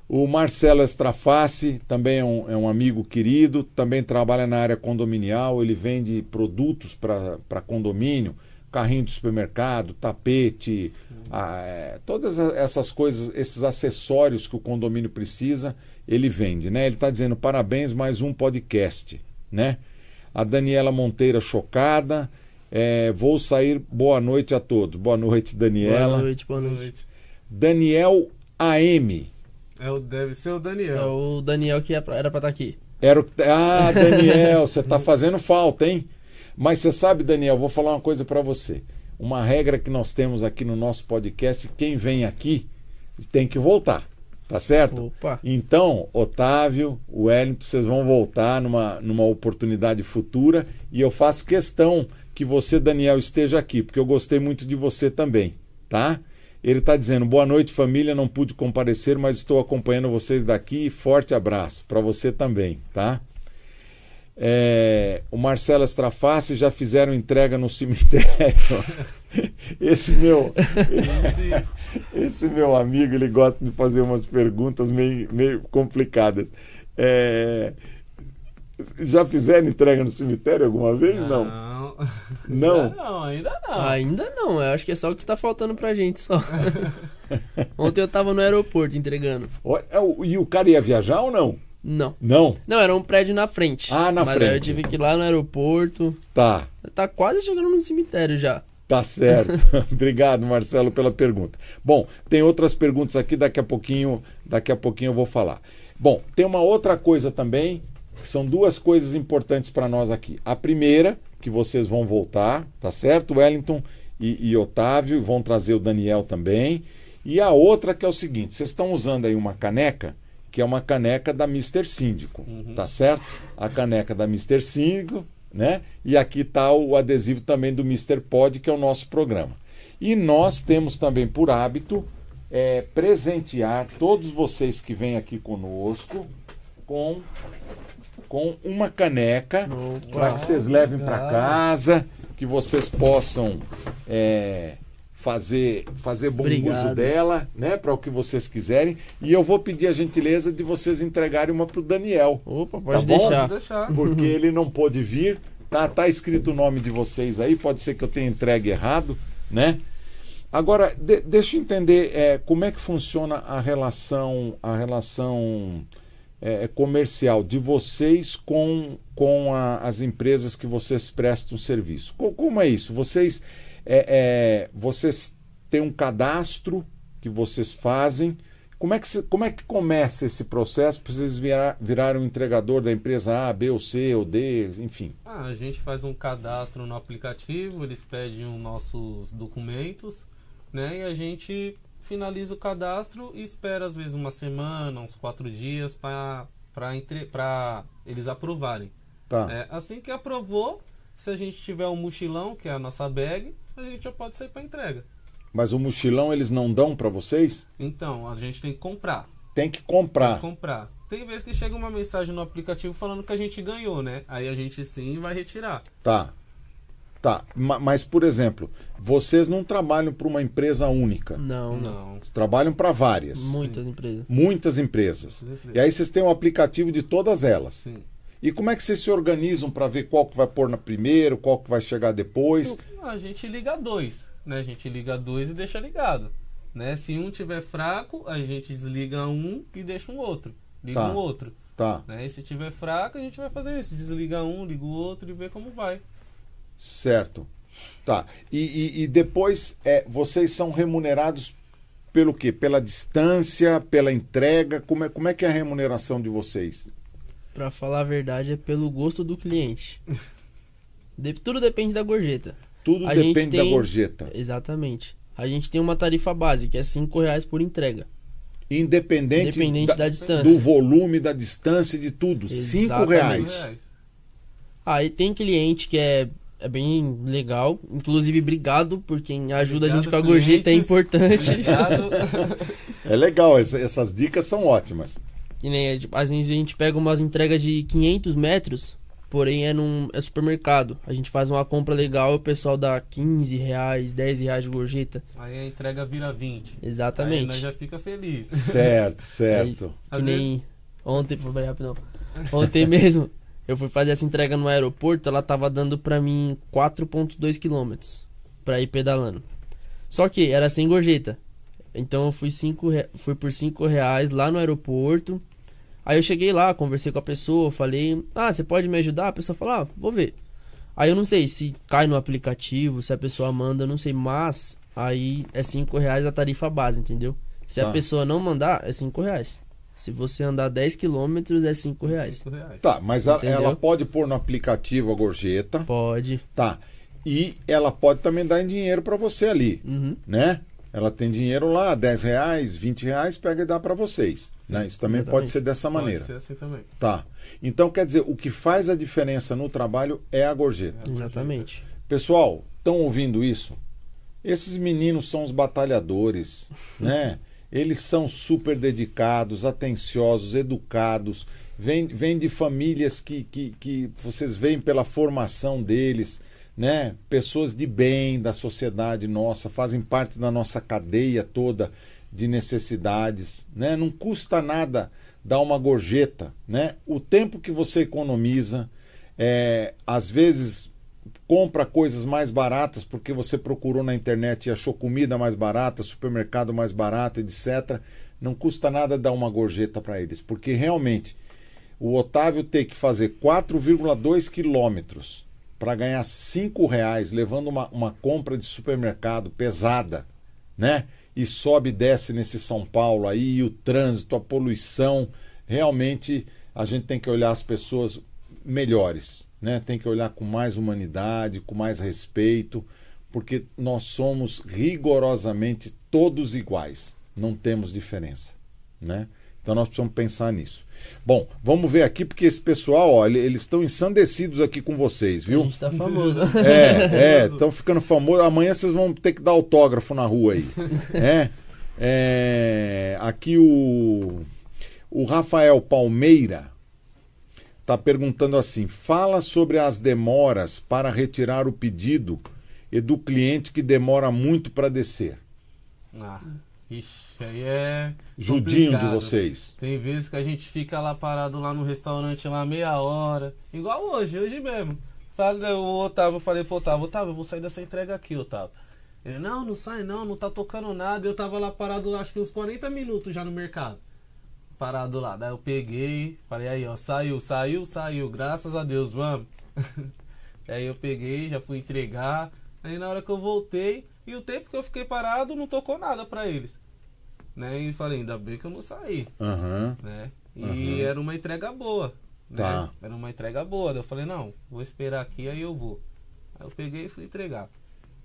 O Marcelo Estraface também é um, é um amigo querido, também trabalha na área condominial, ele vende produtos para condomínio, carrinho de supermercado, tapete, ah, é, todas a- essas coisas, esses acessórios que o condomínio precisa, ele vende, né? Ele está dizendo parabéns, mais um podcast, né? A Daniela Monteira chocada, é, vou sair, boa noite a todos. Boa noite, Daniela. Boa noite, boa noite. Daniel AM. É o, deve ser o É Daniel. o Daniel que é pra- era pra estar aqui. Era o... Ah, <laughs> Daniel, você está fazendo falta, hein? Mas você sabe, Daniel, vou falar uma coisa para você. Uma regra que nós temos aqui no nosso podcast, quem vem aqui tem que voltar, tá certo? Opa. Então, Otávio, Wellington, vocês vão voltar numa, numa oportunidade futura e eu faço questão que você, Daniel, esteja aqui, porque eu gostei muito de você também, tá? Ele está dizendo: boa noite, família. Não pude comparecer, mas estou acompanhando vocês daqui. Forte abraço para você também, tá? É, o Marcelo Estraface já fizeram entrega no cemitério. <laughs> Esse meu, <laughs> esse meu amigo, ele gosta de fazer umas perguntas meio, meio complicadas. É, já fizeram entrega no cemitério alguma vez? Não. Não. <laughs> Não? Ainda não, ainda não. Ainda não, eu acho que é só o que tá faltando pra gente só. <laughs> Ontem eu tava no aeroporto entregando. É E o cara ia viajar ou não? Não. Não? Não, era um prédio na frente. Ah, na Mas aí eu frente. tive que ir lá no aeroporto. Tá. Tá quase chegando no cemitério já. Tá certo. <laughs> Obrigado, Marcelo, pela pergunta. Bom, tem outras perguntas aqui, daqui a pouquinho, daqui a pouquinho eu vou falar. Bom, tem uma outra coisa também, que são duas coisas importantes para nós aqui. A primeira, que vocês vão voltar, tá certo, Wellington e, e Otávio, vão trazer o Daniel também. E a outra que é o seguinte, vocês estão usando aí uma caneca, que é uma caneca da Mr. Síndico, tá certo? A caneca da Mr. Síndico, né? E aqui está o adesivo também do Mr. Pod, que é o nosso programa. E nós temos também por hábito é, presentear todos vocês que vêm aqui conosco com, com uma caneca para que vocês levem para casa, que vocês possam é, fazer, fazer bom Obrigado. uso dela, né? Para o que vocês quiserem. E eu vou pedir a gentileza de vocês entregarem uma para o Daniel. Opa, pode deixar. Pode deixar. porque ele não pôde vir. Tá, tá escrito o nome de vocês aí, pode ser que eu tenha entregue errado, né? Agora, de- deixa eu entender é, como é que funciona a relação, a relação é, comercial de vocês com, com a- as empresas que vocês prestam serviço. Co- como é isso? Vocês, é, é, vocês têm um cadastro que vocês fazem. Como é que, se- como é que começa esse processo para vocês virar, virarem um entregador da empresa A, B ou C ou D, enfim? Ah, a gente faz um cadastro no aplicativo, eles pedem os nossos documentos, né? E a gente finaliza o cadastro e espera às vezes uma semana, uns quatro dias para para eles aprovarem. Tá. É, assim que aprovou, se a gente tiver um mochilão, que é a nossa bag, a gente já pode sair para entrega. Mas o mochilão eles não dão para vocês? Então, a gente tem que comprar. Tem que Tem comprar. que comprar. Tem vezes que chega uma mensagem no aplicativo falando que a gente ganhou, né? Aí a gente sim vai retirar. Tá. Tá. Ma- Mas, por exemplo, vocês não trabalham para uma empresa única. Não, não. Vocês trabalham para várias. Muitas empresas. Muitas empresas. Muitas empresas. E aí vocês têm um aplicativo de todas elas. Sim. E como é que vocês se organizam para ver qual que vai pôr na primeiro, qual que vai chegar depois? A gente liga dois, né? A gente liga dois e deixa ligado. Né? Se um tiver fraco, a gente desliga um e deixa um outro. Liga Tá. um outro. Tá, Né? E se tiver fraco, a gente vai fazer isso. Desliga um, liga o outro e vê como vai. certo. Tá. E, e- e depois é, vocês são remunerados pelo quê? Pela distância, pela entrega? Como é, como é que é a remuneração de vocês? Pra falar a verdade, é pelo gosto do cliente. De- tudo depende da gorjeta. Tudo A depende da tem- gorjeta. Exatamente. A gente tem uma tarifa base, que é 5 reais por entrega. Independente, Independente da- da distância. do volume, da distância, de tudo. Cinco Exatamente. reais. Reais. Aí tem cliente que é, é bem legal. Inclusive, obrigado por quem ajuda a gente com a Obrigado, gorjeta, é importante. Obrigado. <laughs> É legal, essa- essas dicas são ótimas. E nem, tipo, às vezes a gente pega umas entregas de 500 metros, porém é num é supermercado. A gente faz uma compra legal e o pessoal dá 15 reais, 10 reais de gorjeta. Aí a entrega vira 20. Aí Exatamente. nós já fica feliz. Certo, <laughs> certo. Que Às nem ontem, vou bem rápido, não. Ontem mesmo, eu fui fazer essa entrega no aeroporto, ela tava dando pra mim 4.2 quilômetros pra ir pedalando. Só que era sem gorjeta. Então eu fui, cinco, re- fui por 5 reais lá no aeroporto. Aí eu cheguei lá, conversei com a pessoa, falei, ah, você pode me ajudar? A pessoa falou, ah, vou ver. Aí eu não sei se cai no aplicativo, se a pessoa manda, eu não sei, mas aí é 5 reais a tarifa base, entendeu? Se Tá. a pessoa não mandar, é 5 reais. Se você andar 10 quilômetros, é 5 reais. Cinco reais. Tá, mas a- ela pode pôr no aplicativo a gorjeta, Pode. tá? E ela pode também dar em dinheiro para você ali, Uhum. né? Ela tem dinheiro lá, 10 reais, 20 reais, pega e dá para vocês. né? Isso também pode exatamente. ser dessa Pode maneira. ser assim também. Tá. Então, quer dizer, o que faz a diferença no trabalho é a gorjeta. Exatamente. Pessoal, estão ouvindo isso? Esses meninos são os batalhadores, <laughs> né? Eles são super dedicados, atenciosos, educados, vêm, vêm de famílias que, que, que vocês veem pela formação deles, né? Pessoas de bem da sociedade nossa, fazem parte da nossa cadeia toda de necessidades, né? Não custa nada dar uma gorjeta, né? O tempo que você economiza, é, às vezes compra coisas mais baratas porque você procurou na internet e achou comida mais barata, supermercado mais barato, etc. Não custa nada dar uma gorjeta para eles, porque realmente o Otávio ter que fazer 4,2 quilômetros para ganhar 5 reais, levando uma, uma compra de supermercado pesada, né? E sobe e desce nesse São Paulo aí, o trânsito, a poluição, realmente a gente tem que olhar as pessoas melhores, né? Tem que olhar com mais humanidade, com mais respeito, porque nós somos rigorosamente todos iguais, não temos diferença, né? Então nós precisamos pensar nisso. Bom, vamos ver aqui porque esse pessoal, ele- eles estão ensandecidos aqui com vocês, A viu? gente tá famoso. <laughs> É, é, estão ficando famosos. Amanhã vocês vão ter que dar autógrafo na rua aí. <laughs> É, é, aqui o, o Rafael Palmeira está perguntando assim: fala sobre as demoras para retirar o pedido e do cliente que demora muito para descer? Ah, ixi, aí é. Judinho de vocês. Tem vezes que a gente fica lá parado lá no restaurante lá meia hora. Igual hoje, hoje mesmo. Fala, o Otávio, eu falei pro Otávio, Otávio, eu vou sair dessa entrega aqui, Otávio. Ele, não, não sai não, não tá tocando nada. Eu tava lá parado, acho que uns 40 minutos já no mercado. Parado lá. Daí eu peguei, falei, aí, ó, saiu, saiu, saiu. Graças a Deus, vamos. <laughs> aí eu peguei, já fui entregar. Aí na hora que eu voltei, e o tempo que eu fiquei parado, não tocou nada pra eles. Né? E falei, ainda bem que eu não saí Aham. né? E Aham. era uma entrega boa. Né? Tá. Era uma entrega boa. Daí eu falei, não, vou esperar aqui, aí eu vou. Aí eu peguei e fui entregar.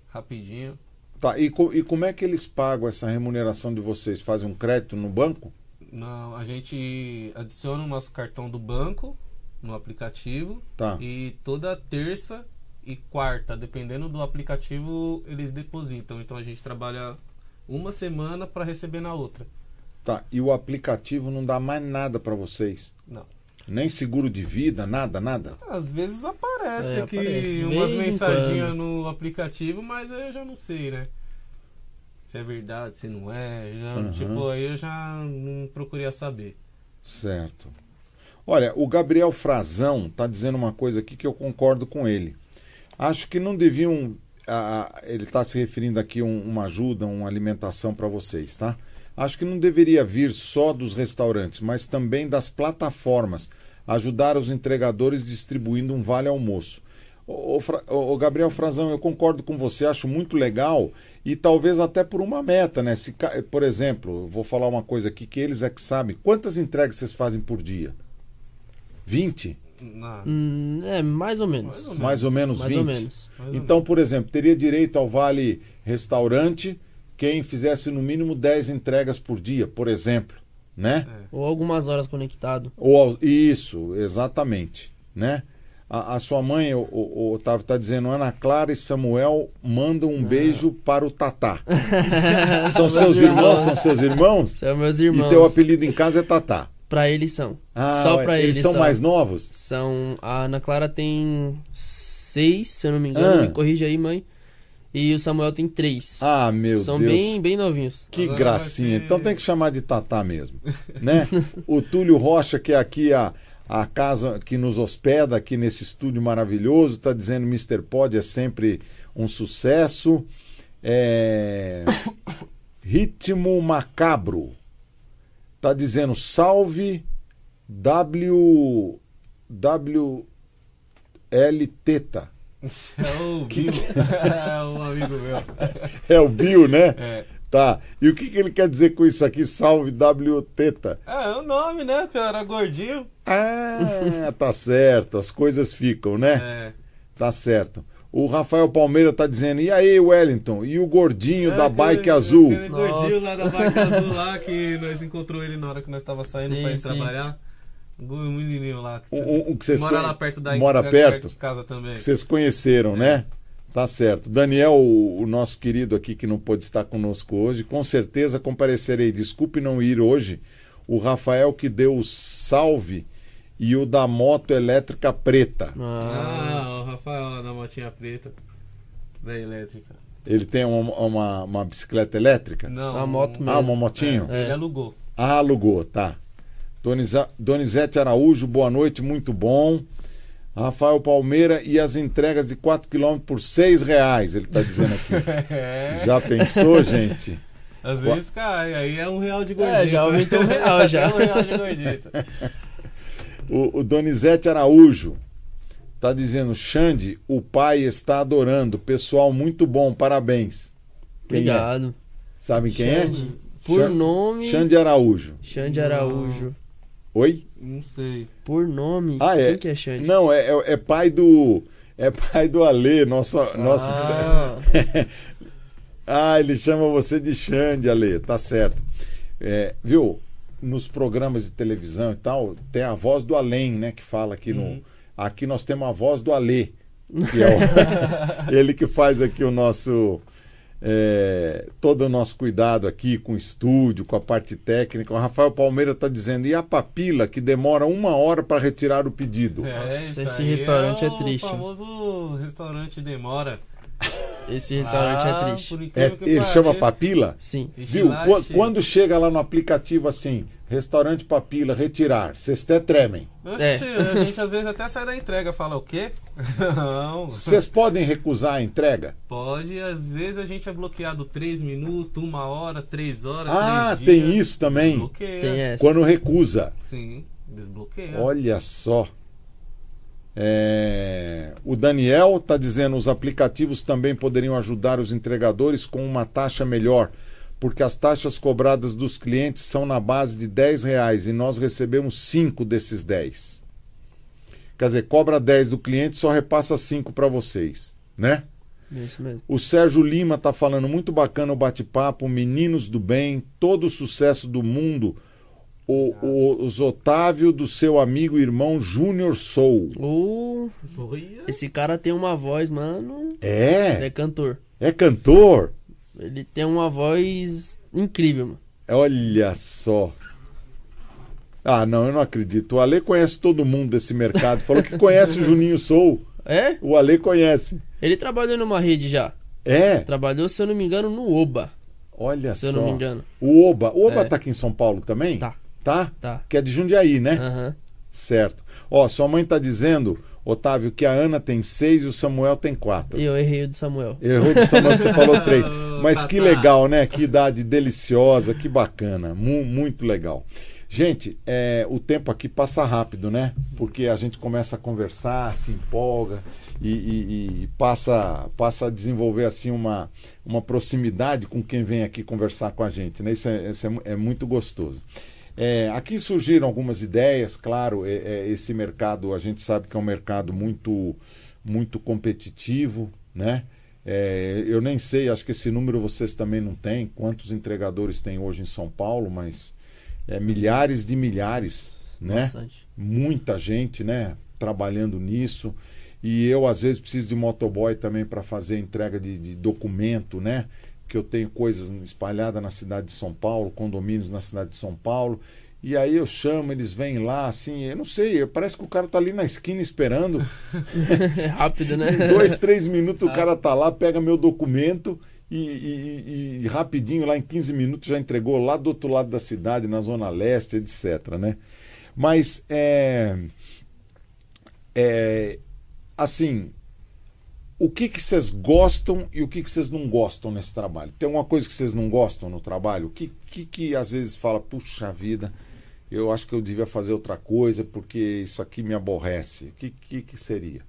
Rapidinho. Tá, e, co- e como é que eles pagam essa remuneração de vocês? Fazem um crédito no banco? Não, a gente adiciona o nosso cartão do banco no aplicativo. Tá. E toda terça e quarta, dependendo do aplicativo, eles depositam. Então a gente trabalha uma semana para receber na outra. Tá, e o aplicativo não dá mais nada para vocês? Não. Nem seguro de vida, nada, nada? Às vezes aparece É, aqui aparece. umas mensaginhas quando. no aplicativo, mas eu já não sei, né? Se é verdade, se não é. Já, Uhum. Tipo, aí eu já não procurei saber. Certo. Olha, o Gabriel Frazão tá dizendo uma coisa aqui que eu concordo com ele. Acho que não deviam. ah, ele está se referindo aqui a um- uma ajuda, uma alimentação para vocês, tá? Acho que não deveria vir só dos restaurantes, mas também das plataformas. Ajudar os entregadores distribuindo um vale almoço. Ô, ô, Gabriel Frazão, eu concordo com você, acho muito legal e talvez até por uma meta, né? Se, por exemplo, vou falar uma coisa aqui que eles é que sabem. Quantas entregas vocês fazem por dia? 20? Na- Hum, é, mais ou menos. Mais ou menos. Mais ou menos Mais 20? ou menos. mais ou Então, por exemplo, teria direito ao vale restaurante quem fizesse no mínimo 10 entregas por dia, por exemplo, né? É. Ou algumas horas conectado. Ou isso, exatamente, né? A, a sua mãe, o, o, o Otávio está dizendo, Ana Clara e Samuel mandam um beijo para o Tatá. <laughs> São Meus seus irmãos? irmãos. São seus irmãos? São meus E irmãos. teu apelido em casa é Tatá. Pra eles são. Ah, Só pra eles eles são são. mais novos? São. A Ana Clara tem seis, se eu não me engano. Ah. Me corrige aí, mãe. E o Samuel tem três. Ah, meu são Deus. bem, bem novinhos. Que gracinha. Então tem que chamar de Tatá mesmo, né? <laughs> o Túlio Rocha, que é aqui a, a casa que nos hospeda aqui nesse estúdio maravilhoso, está dizendo Mr. Pod é sempre um sucesso. É... Ritmo Macabro. Tá dizendo salve W W L Teta. É o Bill. <laughs> é um amigo meu. É o Bill, né? É. Tá. E o que, que ele quer dizer com isso aqui? Salve W Teta. É, é o nome, né? Era gordinho. Ah, tá certo. As coisas ficam, né? É. Tá certo. O Rafael Palmeira tá dizendo: e aí, Wellington? E o gordinho É, da aquele- bike azul? Aquele gordinho lá Nossa. da bike azul lá que nós encontrou ele na hora que nós tava saindo Sim, pra ir sim. trabalhar. Um menininho lá. Que Um- um- que vocês mora conhe- lá perto da mora da- perto? de casa também. Que vocês conheceram, né? Tá certo. Daniel, o, o nosso querido aqui que não pôde estar conosco hoje, com certeza comparecerei. Desculpe não ir hoje. O Rafael que deu o salve e o da moto elétrica preta. Ah, Ah, o Rafael lá da motinha preta. Da elétrica. Ele tem uma, uma, uma bicicleta elétrica? Não. A moto Ah, mesmo. uma motinho? É, Ele alugou. Ah, alugou, tá. Donizete Araújo, boa noite, muito bom. Rafael Palmeira e as entregas de 4 km por 6 reais, ele está dizendo aqui. É. <laughs> Já pensou, gente? Às vezes cai, aí é um real de gordita. É, já aumentou um <laughs> real, já. É um real de gordita. <laughs> O, o Donizete Araújo está dizendo: Xande, o pai está adorando. Pessoal, muito bom, parabéns. Quem é? Obrigado. Sabem quem Xande. é? Por Xan- nome. Xande Araújo. Xande Não. Oi? Não sei. Por nome. Ah, é. Quem que é Xande? Não, é, é, é pai do. É pai do Alê, nosso. nosso... Ah, <laughs> Ah, ele chama você de Xande, Ale, tá certo. É, viu? Nos programas de televisão e tal, tem a voz do além, né? Que fala aqui no. Uhum. Aqui nós temos a voz do Alê, que é o- <laughs> <laughs> ele que faz aqui o nosso. É, todo o nosso cuidado aqui com o estúdio, com a parte técnica. O Rafael Palmeira está dizendo, e a papila que demora uma hora para retirar o pedido? É, Nossa, esse aí restaurante é o triste. famoso restaurante demora. Esse restaurante Ah, é triste. É, ele pareça. chama Papila? Sim. Viu? é. Quando chega lá no aplicativo assim, restaurante Papila, retirar, vocês até tremem. Oxi, É. a gente às vezes até sai da entrega, fala o quê? <laughs> Não. Vocês podem recusar a entrega? Pode, às vezes a gente é bloqueado 3 minutos, uma hora, 3 horas. Ah, três tem dias. isso também. Desbloqueia. Tem essa. Quando recusa. Sim, desbloqueia. Olha só. É, O Daniel está dizendo os aplicativos também poderiam ajudar os entregadores com uma taxa melhor, porque as taxas cobradas dos clientes são na base de 10 reais e nós recebemos 5 desses 10. Quer dizer, cobra 10 do cliente só repassa 5 para vocês, né? É Isso mesmo. O Sérgio Lima está falando muito bacana o bate-papo, meninos do bem, todo o sucesso do mundo. O, o- os Otávio do seu amigo e irmão Júnior Soul. Ou Olha. esse cara tem uma voz, mano. Ele é É, cantor. é cantor. Ele tem uma voz incrível, mano. Olha só. Ah, não, eu não acredito. O Ale conhece todo mundo desse mercado. Falou que conhece o <laughs> Juninho Soul. É? O Ale conhece. Ele trabalhou numa rede já. É, Trabalhou, se eu não me engano, no Oba. olha Se eu só. não me engano. O Oba. O Oba É. tá aqui em São Paulo também? Tá. Tá? Tá. Que é de Jundiaí, né? Aham. Certo. Ó, sua mãe tá dizendo, Otávio, que a Ana tem seis e o Samuel tem quatro. E eu errei o do Samuel. Errou do Samuel, você falou <laughs> três. Mas Tá, que tá. legal, né? Que idade deliciosa, que bacana. Mu- muito legal. Gente, é, o tempo aqui passa rápido, né? Porque a gente começa a conversar, se empolga e, e- e passa, passa a desenvolver assim uma, uma proximidade com quem vem aqui conversar com a gente, né? Isso é, isso é é muito gostoso. É, aqui surgiram algumas ideias, claro, é- é, esse mercado, a gente sabe que é um mercado muito, muito competitivo, né? É, eu nem sei, acho que esse número vocês também não têm, quantos entregadores tem hoje em São Paulo, mas é milhares de milhares, né? Bastante. Muita gente, né? Trabalhando nisso. E eu, às vezes, preciso de motoboy também para fazer entrega de, de documento, né? Que eu tenho coisas espalhadas na cidade de São Paulo, condomínios na cidade de São Paulo. E aí eu chamo, eles vêm lá, assim, eu não sei, parece que o cara tá ali na esquina esperando. <laughs> É rápido, né? Em dois, três minutos o cara tá lá, pega meu documento e, e- e- e rapidinho, lá em 15 minutos, já entregou lá do outro lado da cidade, na Zona Leste, etc. Né? Mas, é, é, assim, o que que vocês gostam e o que que vocês não gostam nesse trabalho? Tem alguma coisa que vocês não gostam no trabalho? O que, que, que às vezes fala, puxa vida, eu acho que eu devia fazer outra coisa porque isso aqui me aborrece. O que, que, que seria?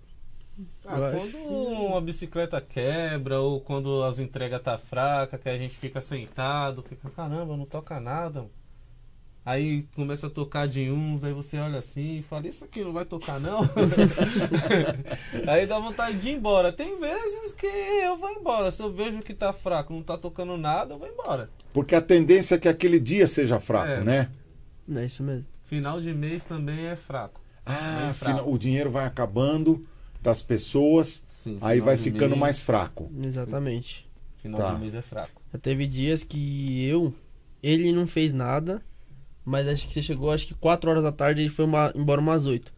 Ah, quando uma bicicleta quebra ou quando as entregas tá fraca, que a gente fica sentado, fica, caramba, não toca nada. Aí começa a tocar de uns, aí você olha assim e fala, isso aqui não vai tocar não. <laughs> aí dá vontade de ir embora. Tem vezes que eu vou embora. Se eu vejo que tá fraco, não tá tocando nada, eu vou embora. Porque a tendência é que aquele dia seja fraco, É. né? É isso mesmo. Final de mês também é fraco. Ah, fina- fraco. o dinheiro vai acabando das pessoas, Sim, aí final vai ficando mês- mais fraco. Exatamente. Final Tá. de mês é fraco. Já teve dias que eu, ele não fez nada, mas acho que você chegou, acho que 4 horas da tarde, ele foi uma- embora umas 8.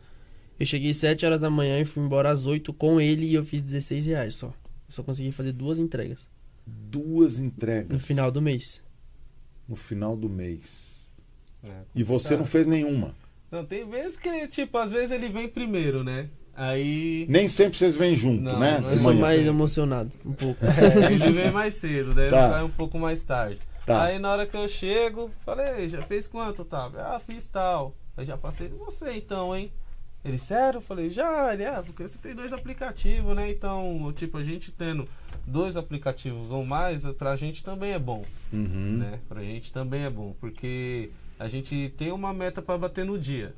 Eu cheguei 7 horas da manhã e fui embora às 8 com ele e eu fiz 16 reais só. Eu só consegui fazer duas entregas Duas entregas no final do mês. no final do mês. É, E você não fez nenhuma. Não, tem vezes que, tipo, às vezes ele vem primeiro, né? Aí. Nem sempre vocês vêm junto, Não, né? não é Eu sou mais emocionado, um pouco. É, ele vem mais cedo, daí Tá. eu saio um pouco mais tarde. Tá. Aí na hora que eu chego, falei, já fez quanto, tal? Ah, fiz tal. Aí já passei de você então, hein? Ele, sério? Eu falei, já, ele, ah, porque você tem dois aplicativos, né? Então, tipo, a gente tendo dois aplicativos ou mais, pra gente também é bom, Uhum. né? Pra gente também é bom, porque a gente tem uma meta pra bater no dia,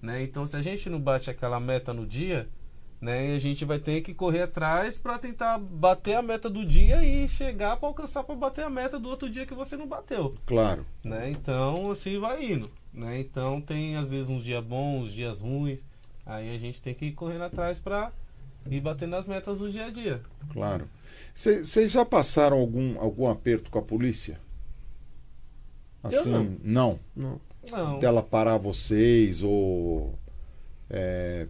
né? Então, se a gente não bate aquela meta no dia, né? A gente vai ter que correr atrás para tentar bater a meta do dia e chegar para alcançar para bater a meta do outro dia que você não bateu, Claro. né? Então assim vai indo, né? Então tem às vezes uns dias bons, uns dias ruins, aí a gente tem que ir correndo atrás para ir batendo as metas do dia a dia. Claro. Vocês já passaram algum, algum aperto com a polícia? Assim, não. não. Não. Não. Dela parar vocês ou é,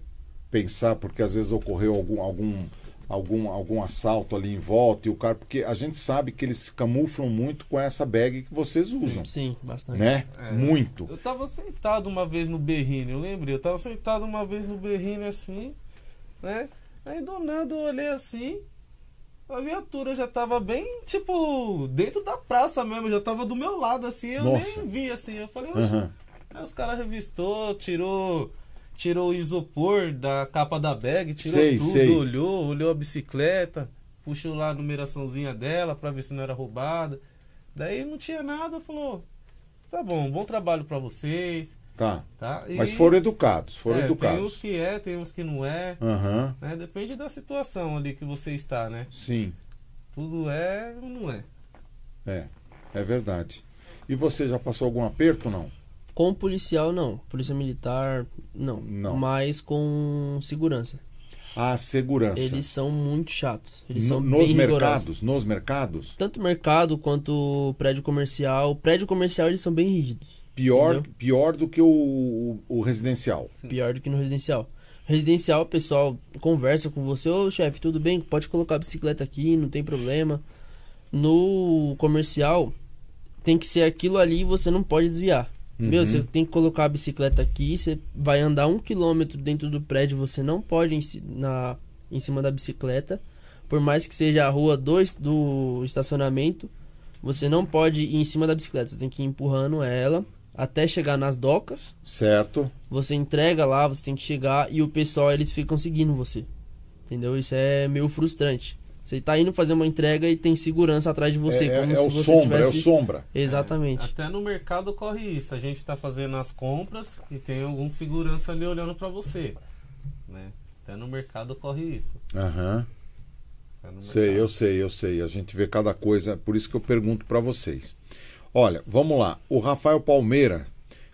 pensar, porque às vezes ocorreu algum, algum, algum, algum assalto ali em volta e o cara. Porque a gente sabe que eles se camuflam muito com essa bag que vocês usam. Sim, bastante. Né? É. Muito. Eu tava sentado uma vez no berrine, eu lembrei, eu tava sentado uma vez no berrine assim, né? Aí do nada eu olhei assim, a viatura já tava bem, tipo, dentro da praça mesmo, já tava do meu lado assim, eu Nossa. nem vi assim. Eu falei, "Oxe, Aham. Aí os caras revistou, tirou, tirou o isopor da capa da bag, tirou Sei, tudo, sei. olhou, olhou a bicicleta, puxou lá a numeraçãozinha dela pra ver se não era roubada. Daí não tinha nada, falou: "Tá bom, bom trabalho pra vocês", Tá. tá? E, Mas foram educados, foram é, Tem uns educados. que é, tem uns que não é, Aham. né? Depende da situação ali que você está, né? Sim, Tudo é ou não é. é. É verdade. E você já passou algum aperto não? Com policial, não. Polícia militar, não. Não. Mas com segurança. A segurança. Eles são muito chatos. Eles No- são nos bem rigorosos. mercados, nos mercados, Tanto mercado quanto prédio comercial. Prédio comercial, eles são bem rígidos. pior, Entendeu? pior do que o, o residencial. Sim. Pior do que no residencial. Residencial, o pessoal conversa com você. Ô, chefe, tudo bem? Pode colocar a bicicleta aqui, não tem problema. No comercial, tem que ser aquilo ali e você não pode desviar. Meu, Uhum. você tem que colocar a bicicleta aqui, você vai andar um quilômetro dentro do prédio, você não pode em, na, em cima da bicicleta. Por mais que seja a rua 2 do estacionamento, você não pode ir em cima da bicicleta. Você tem que ir empurrando ela até chegar nas docas. Certo? Você entrega lá, você tem que chegar e o pessoal eles ficam seguindo você. Entendeu? Isso é meio frustrante. Você tá indo fazer uma entrega e tem segurança atrás de você, é como é se o você sombra, é o tivesse... sombra. Exatamente. Até no mercado ocorre isso. A gente tá fazendo as compras e tem algum segurança ali olhando pra você. Né? Até no mercado ocorre isso. Aham. No Sei, eu sei, eu sei. A gente vê cada coisa, por isso que eu pergunto para vocês. Olha, vamos lá. O Rafael Palmeira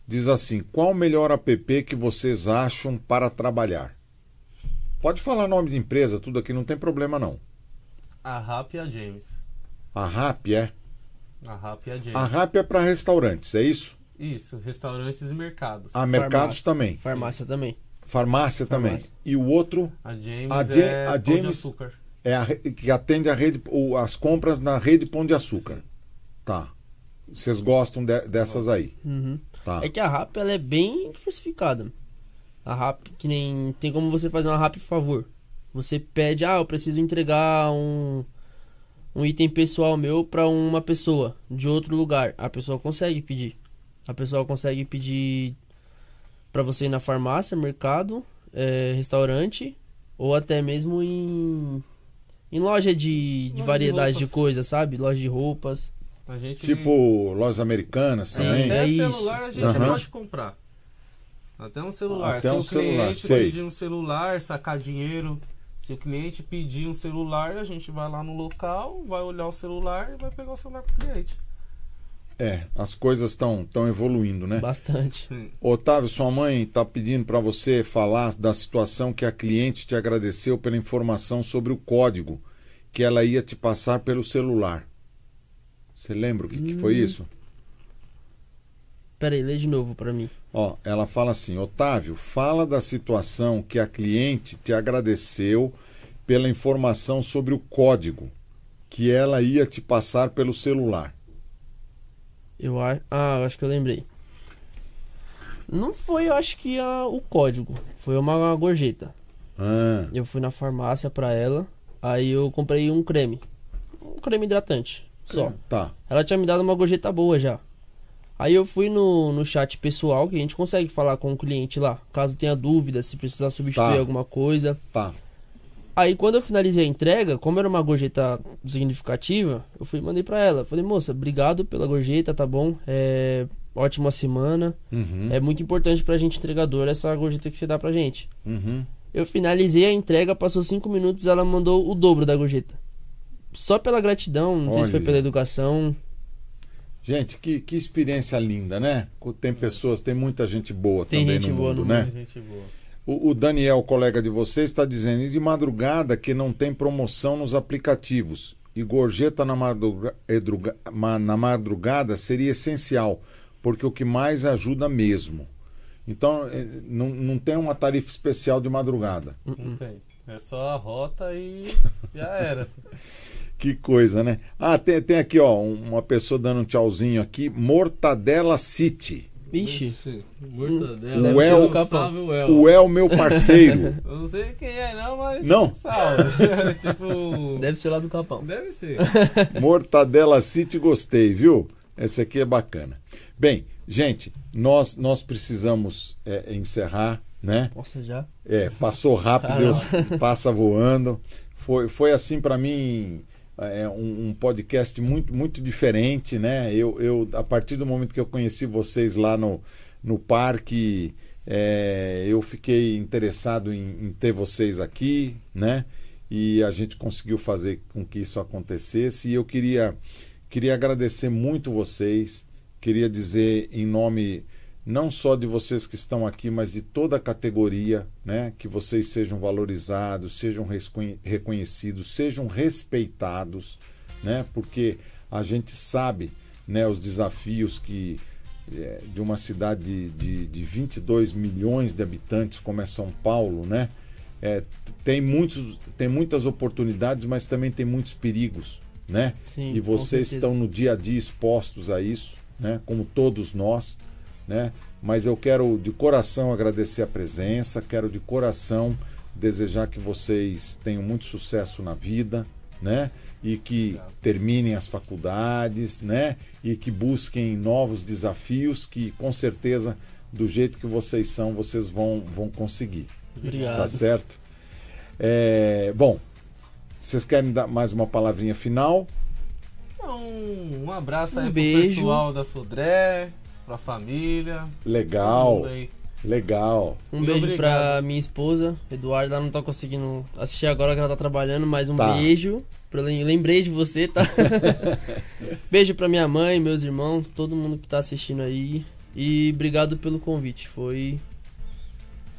diz assim: qual o melhor app que vocês acham para trabalhar? Pode falar nome de empresa, tudo aqui, não tem problema não. A RAP e a James. A RAP é? A RAP e a James. A RAP é para restaurantes, é isso? Isso, restaurantes e mercados. A mercados também. Farmácia também. Farmácia também. Farmácia. E o outro A James A é Ja- a pão de James- açúcar. é a, que atende a rede, o- as compras na rede Pão de Açúcar. Sim. Tá. Vocês gostam de- dessas aí? Uhum. Tá. É que a RAP ela é bem diversificada. A RAP, que nem. Tem como você fazer uma RAP por favor. Você pede, ah, eu preciso entregar um, um item pessoal meu pra uma pessoa de outro lugar. A pessoa consegue pedir. A pessoa consegue pedir pra você ir na farmácia, mercado, eh, restaurante, ou até mesmo em. Em loja de, de de variedade de roupas. coisas, sabe? Loja de roupas. A gente Tipo lojas americanas Sim, também? Até é isso. celular a gente Aham. pode comprar. Até um celular. Até se um o celular, cliente sei. pedir um celular, sacar dinheiro. Se o cliente pedir um celular, a gente vai lá no local, vai olhar o celular e vai pegar o celular pro cliente. É, as coisas estão tão evoluindo, né? Bastante. Sim. Otávio, sua mãe está pedindo para você falar da situação que a cliente te agradeceu pela informação sobre o código que ela ia te passar pelo celular. Você lembra o que, que foi Hum. isso? Pera aí, lê de novo pra mim. Ó, ela fala assim: Otávio, fala da situação que a cliente te agradeceu pela informação sobre o código que ela ia te passar pelo celular. Eu. Ah, acho que eu lembrei. Não foi, eu acho que a, o código. Foi uma gorjeta. Ah, Eu fui na farmácia pra ela. Aí eu comprei um creme. Um creme hidratante. Só. Tá. Ela tinha me dado uma gorjeta boa já. Aí eu fui no, no chat pessoal, que a gente consegue falar com o cliente lá. Caso tenha dúvida, se precisar substituir Tá. alguma coisa. Tá. Aí quando eu finalizei a entrega, como era uma gorjeta significativa, eu fui e mandei pra ela. Falei, moça, obrigado pela gorjeta, tá bom? É, ótima semana. Uhum. É muito importante pra gente entregador essa gorjeta que você dá pra gente. Uhum. Eu finalizei a entrega, passou cinco minutos, ela mandou o dobro da gorjeta. Só pela gratidão, não sei se foi Olha. pela educação. Gente, que, que experiência linda, né? Tem pessoas, tem muita gente boa Tem também gente no boa mundo, no né? Muita gente boa. O, o Daniel, colega de vocês, está dizendo, e de madrugada que não tem promoção nos aplicativos. E gorjeta na, madruga- edruga- ma- na madrugada seria essencial, porque o que mais ajuda mesmo. Então, eh, não, não tem uma tarifa especial de madrugada. Não tem. É só a rota e já era. <laughs> Que coisa, né? Ah, tem, tem aqui, ó, uma pessoa dando um tchauzinho aqui. Mortadela City. Vixe. Mortadela. O El- do Capão. Salve o El. O El, meu parceiro. <laughs> Eu não sei quem é não, mas... Não? Salve. <laughs> tipo... Deve ser lá do Capão. Deve ser. <laughs> Mortadela City, gostei, viu? Esse aqui é bacana. Bem, gente, nós, nós precisamos é, encerrar, né? Nossa, já? É, passou rápido. Deus passa voando. Foi, foi assim para mim é, um, um podcast muito, muito diferente, né? Eu, eu, a partir do momento que eu conheci vocês lá no, no parque, é, eu fiquei interessado em, em ter vocês aqui, né? E a gente conseguiu fazer com que isso acontecesse. E eu queria, queria agradecer muito vocês. Queria dizer em nome não só de vocês que estão aqui, mas de toda a categoria, né? Que vocês sejam valorizados, sejam reconhecidos, sejam respeitados, né? Porque a gente sabe, né, os desafios que eh, de uma cidade de, de, de 22 milhões de habitantes como é São Paulo, né? É, tem, muitos, tem muitas oportunidades, mas também tem muitos perigos, né? Sim. e vocês estão no dia a dia expostos a isso, né? Como todos nós, né? Mas eu quero de coração agradecer a presença, quero de coração desejar que vocês tenham muito sucesso na vida, né? E que terminem as faculdades, né? E que busquem novos desafios que com certeza do jeito que vocês são, vocês vão vão conseguir. Obrigado. Tá certo? É, bom, vocês querem dar mais uma palavrinha final? Então, um abraço Um aí beijo. pro pessoal da Sodré, pra família. Legal, legal. Um Muito beijo obrigado. pra minha esposa, Eduardo. Ela não tá conseguindo assistir agora que ela tá trabalhando, mas um Tá. beijo. Pra, lem- lembrei de você, tá? <laughs> beijo pra minha mãe, meus irmãos, todo mundo que tá assistindo aí. E obrigado pelo convite. Foi.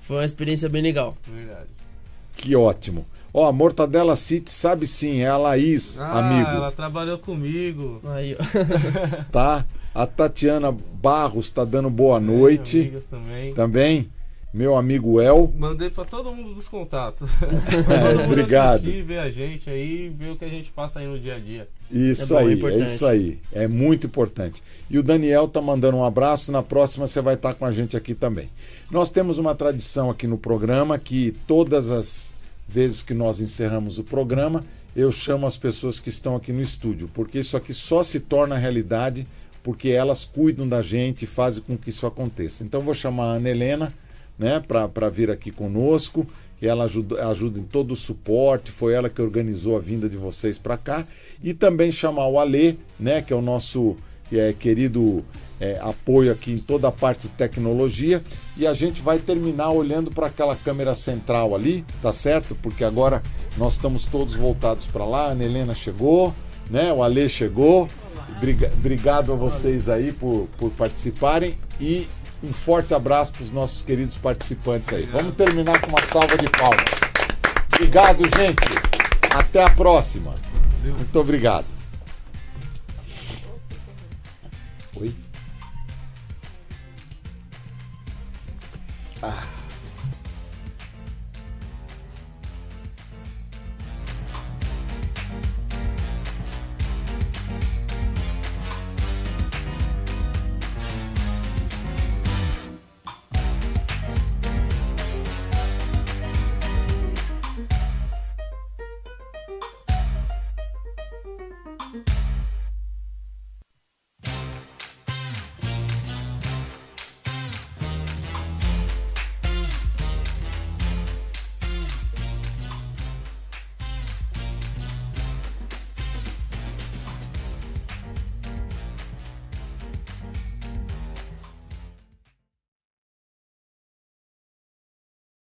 Foi uma experiência bem legal. Verdade. Que ótimo. Ó, a Mortadela City sabe sim, é a Laís, Ah, amigo, ela trabalhou comigo. Aí, ó. <laughs> <laughs> tá? A Tatiana Barros tá dando boa noite. Amigas também. Também, meu amigo El. Mandei pra todo mundo dos contatos. <laughs> É, mundo obrigado. assistir, ver a gente aí, ver o que a gente passa aí no dia a dia. Isso É bom, é aí, é isso aí. É muito importante. E o Daniel tá mandando um abraço. Na próxima você vai estar com a gente aqui também. Nós temos uma tradição aqui no programa que todas as vezes que nós encerramos o programa, eu chamo as pessoas que estão aqui no estúdio, porque isso aqui só se torna realidade porque elas cuidam da gente e fazem com que isso aconteça. Então vou chamar a Ana Helena, né, para vir aqui conosco. E ela ajuda, ajuda em todo o suporte, foi ela que organizou a vinda de vocês para cá. E também chamar o Alê, né, que é o nosso é, querido é, apoio aqui em toda a parte de tecnologia. E a gente vai terminar olhando para aquela câmera central ali, tá certo? Porque agora nós estamos todos voltados para lá. A Ana Helena chegou, né? O Alê chegou. Briga- Obrigado a vocês aí por, por participarem e um forte abraço para os nossos queridos participantes aí. Vamos terminar com uma salva de palmas. Obrigado, gente. Até a próxima. Muito obrigado.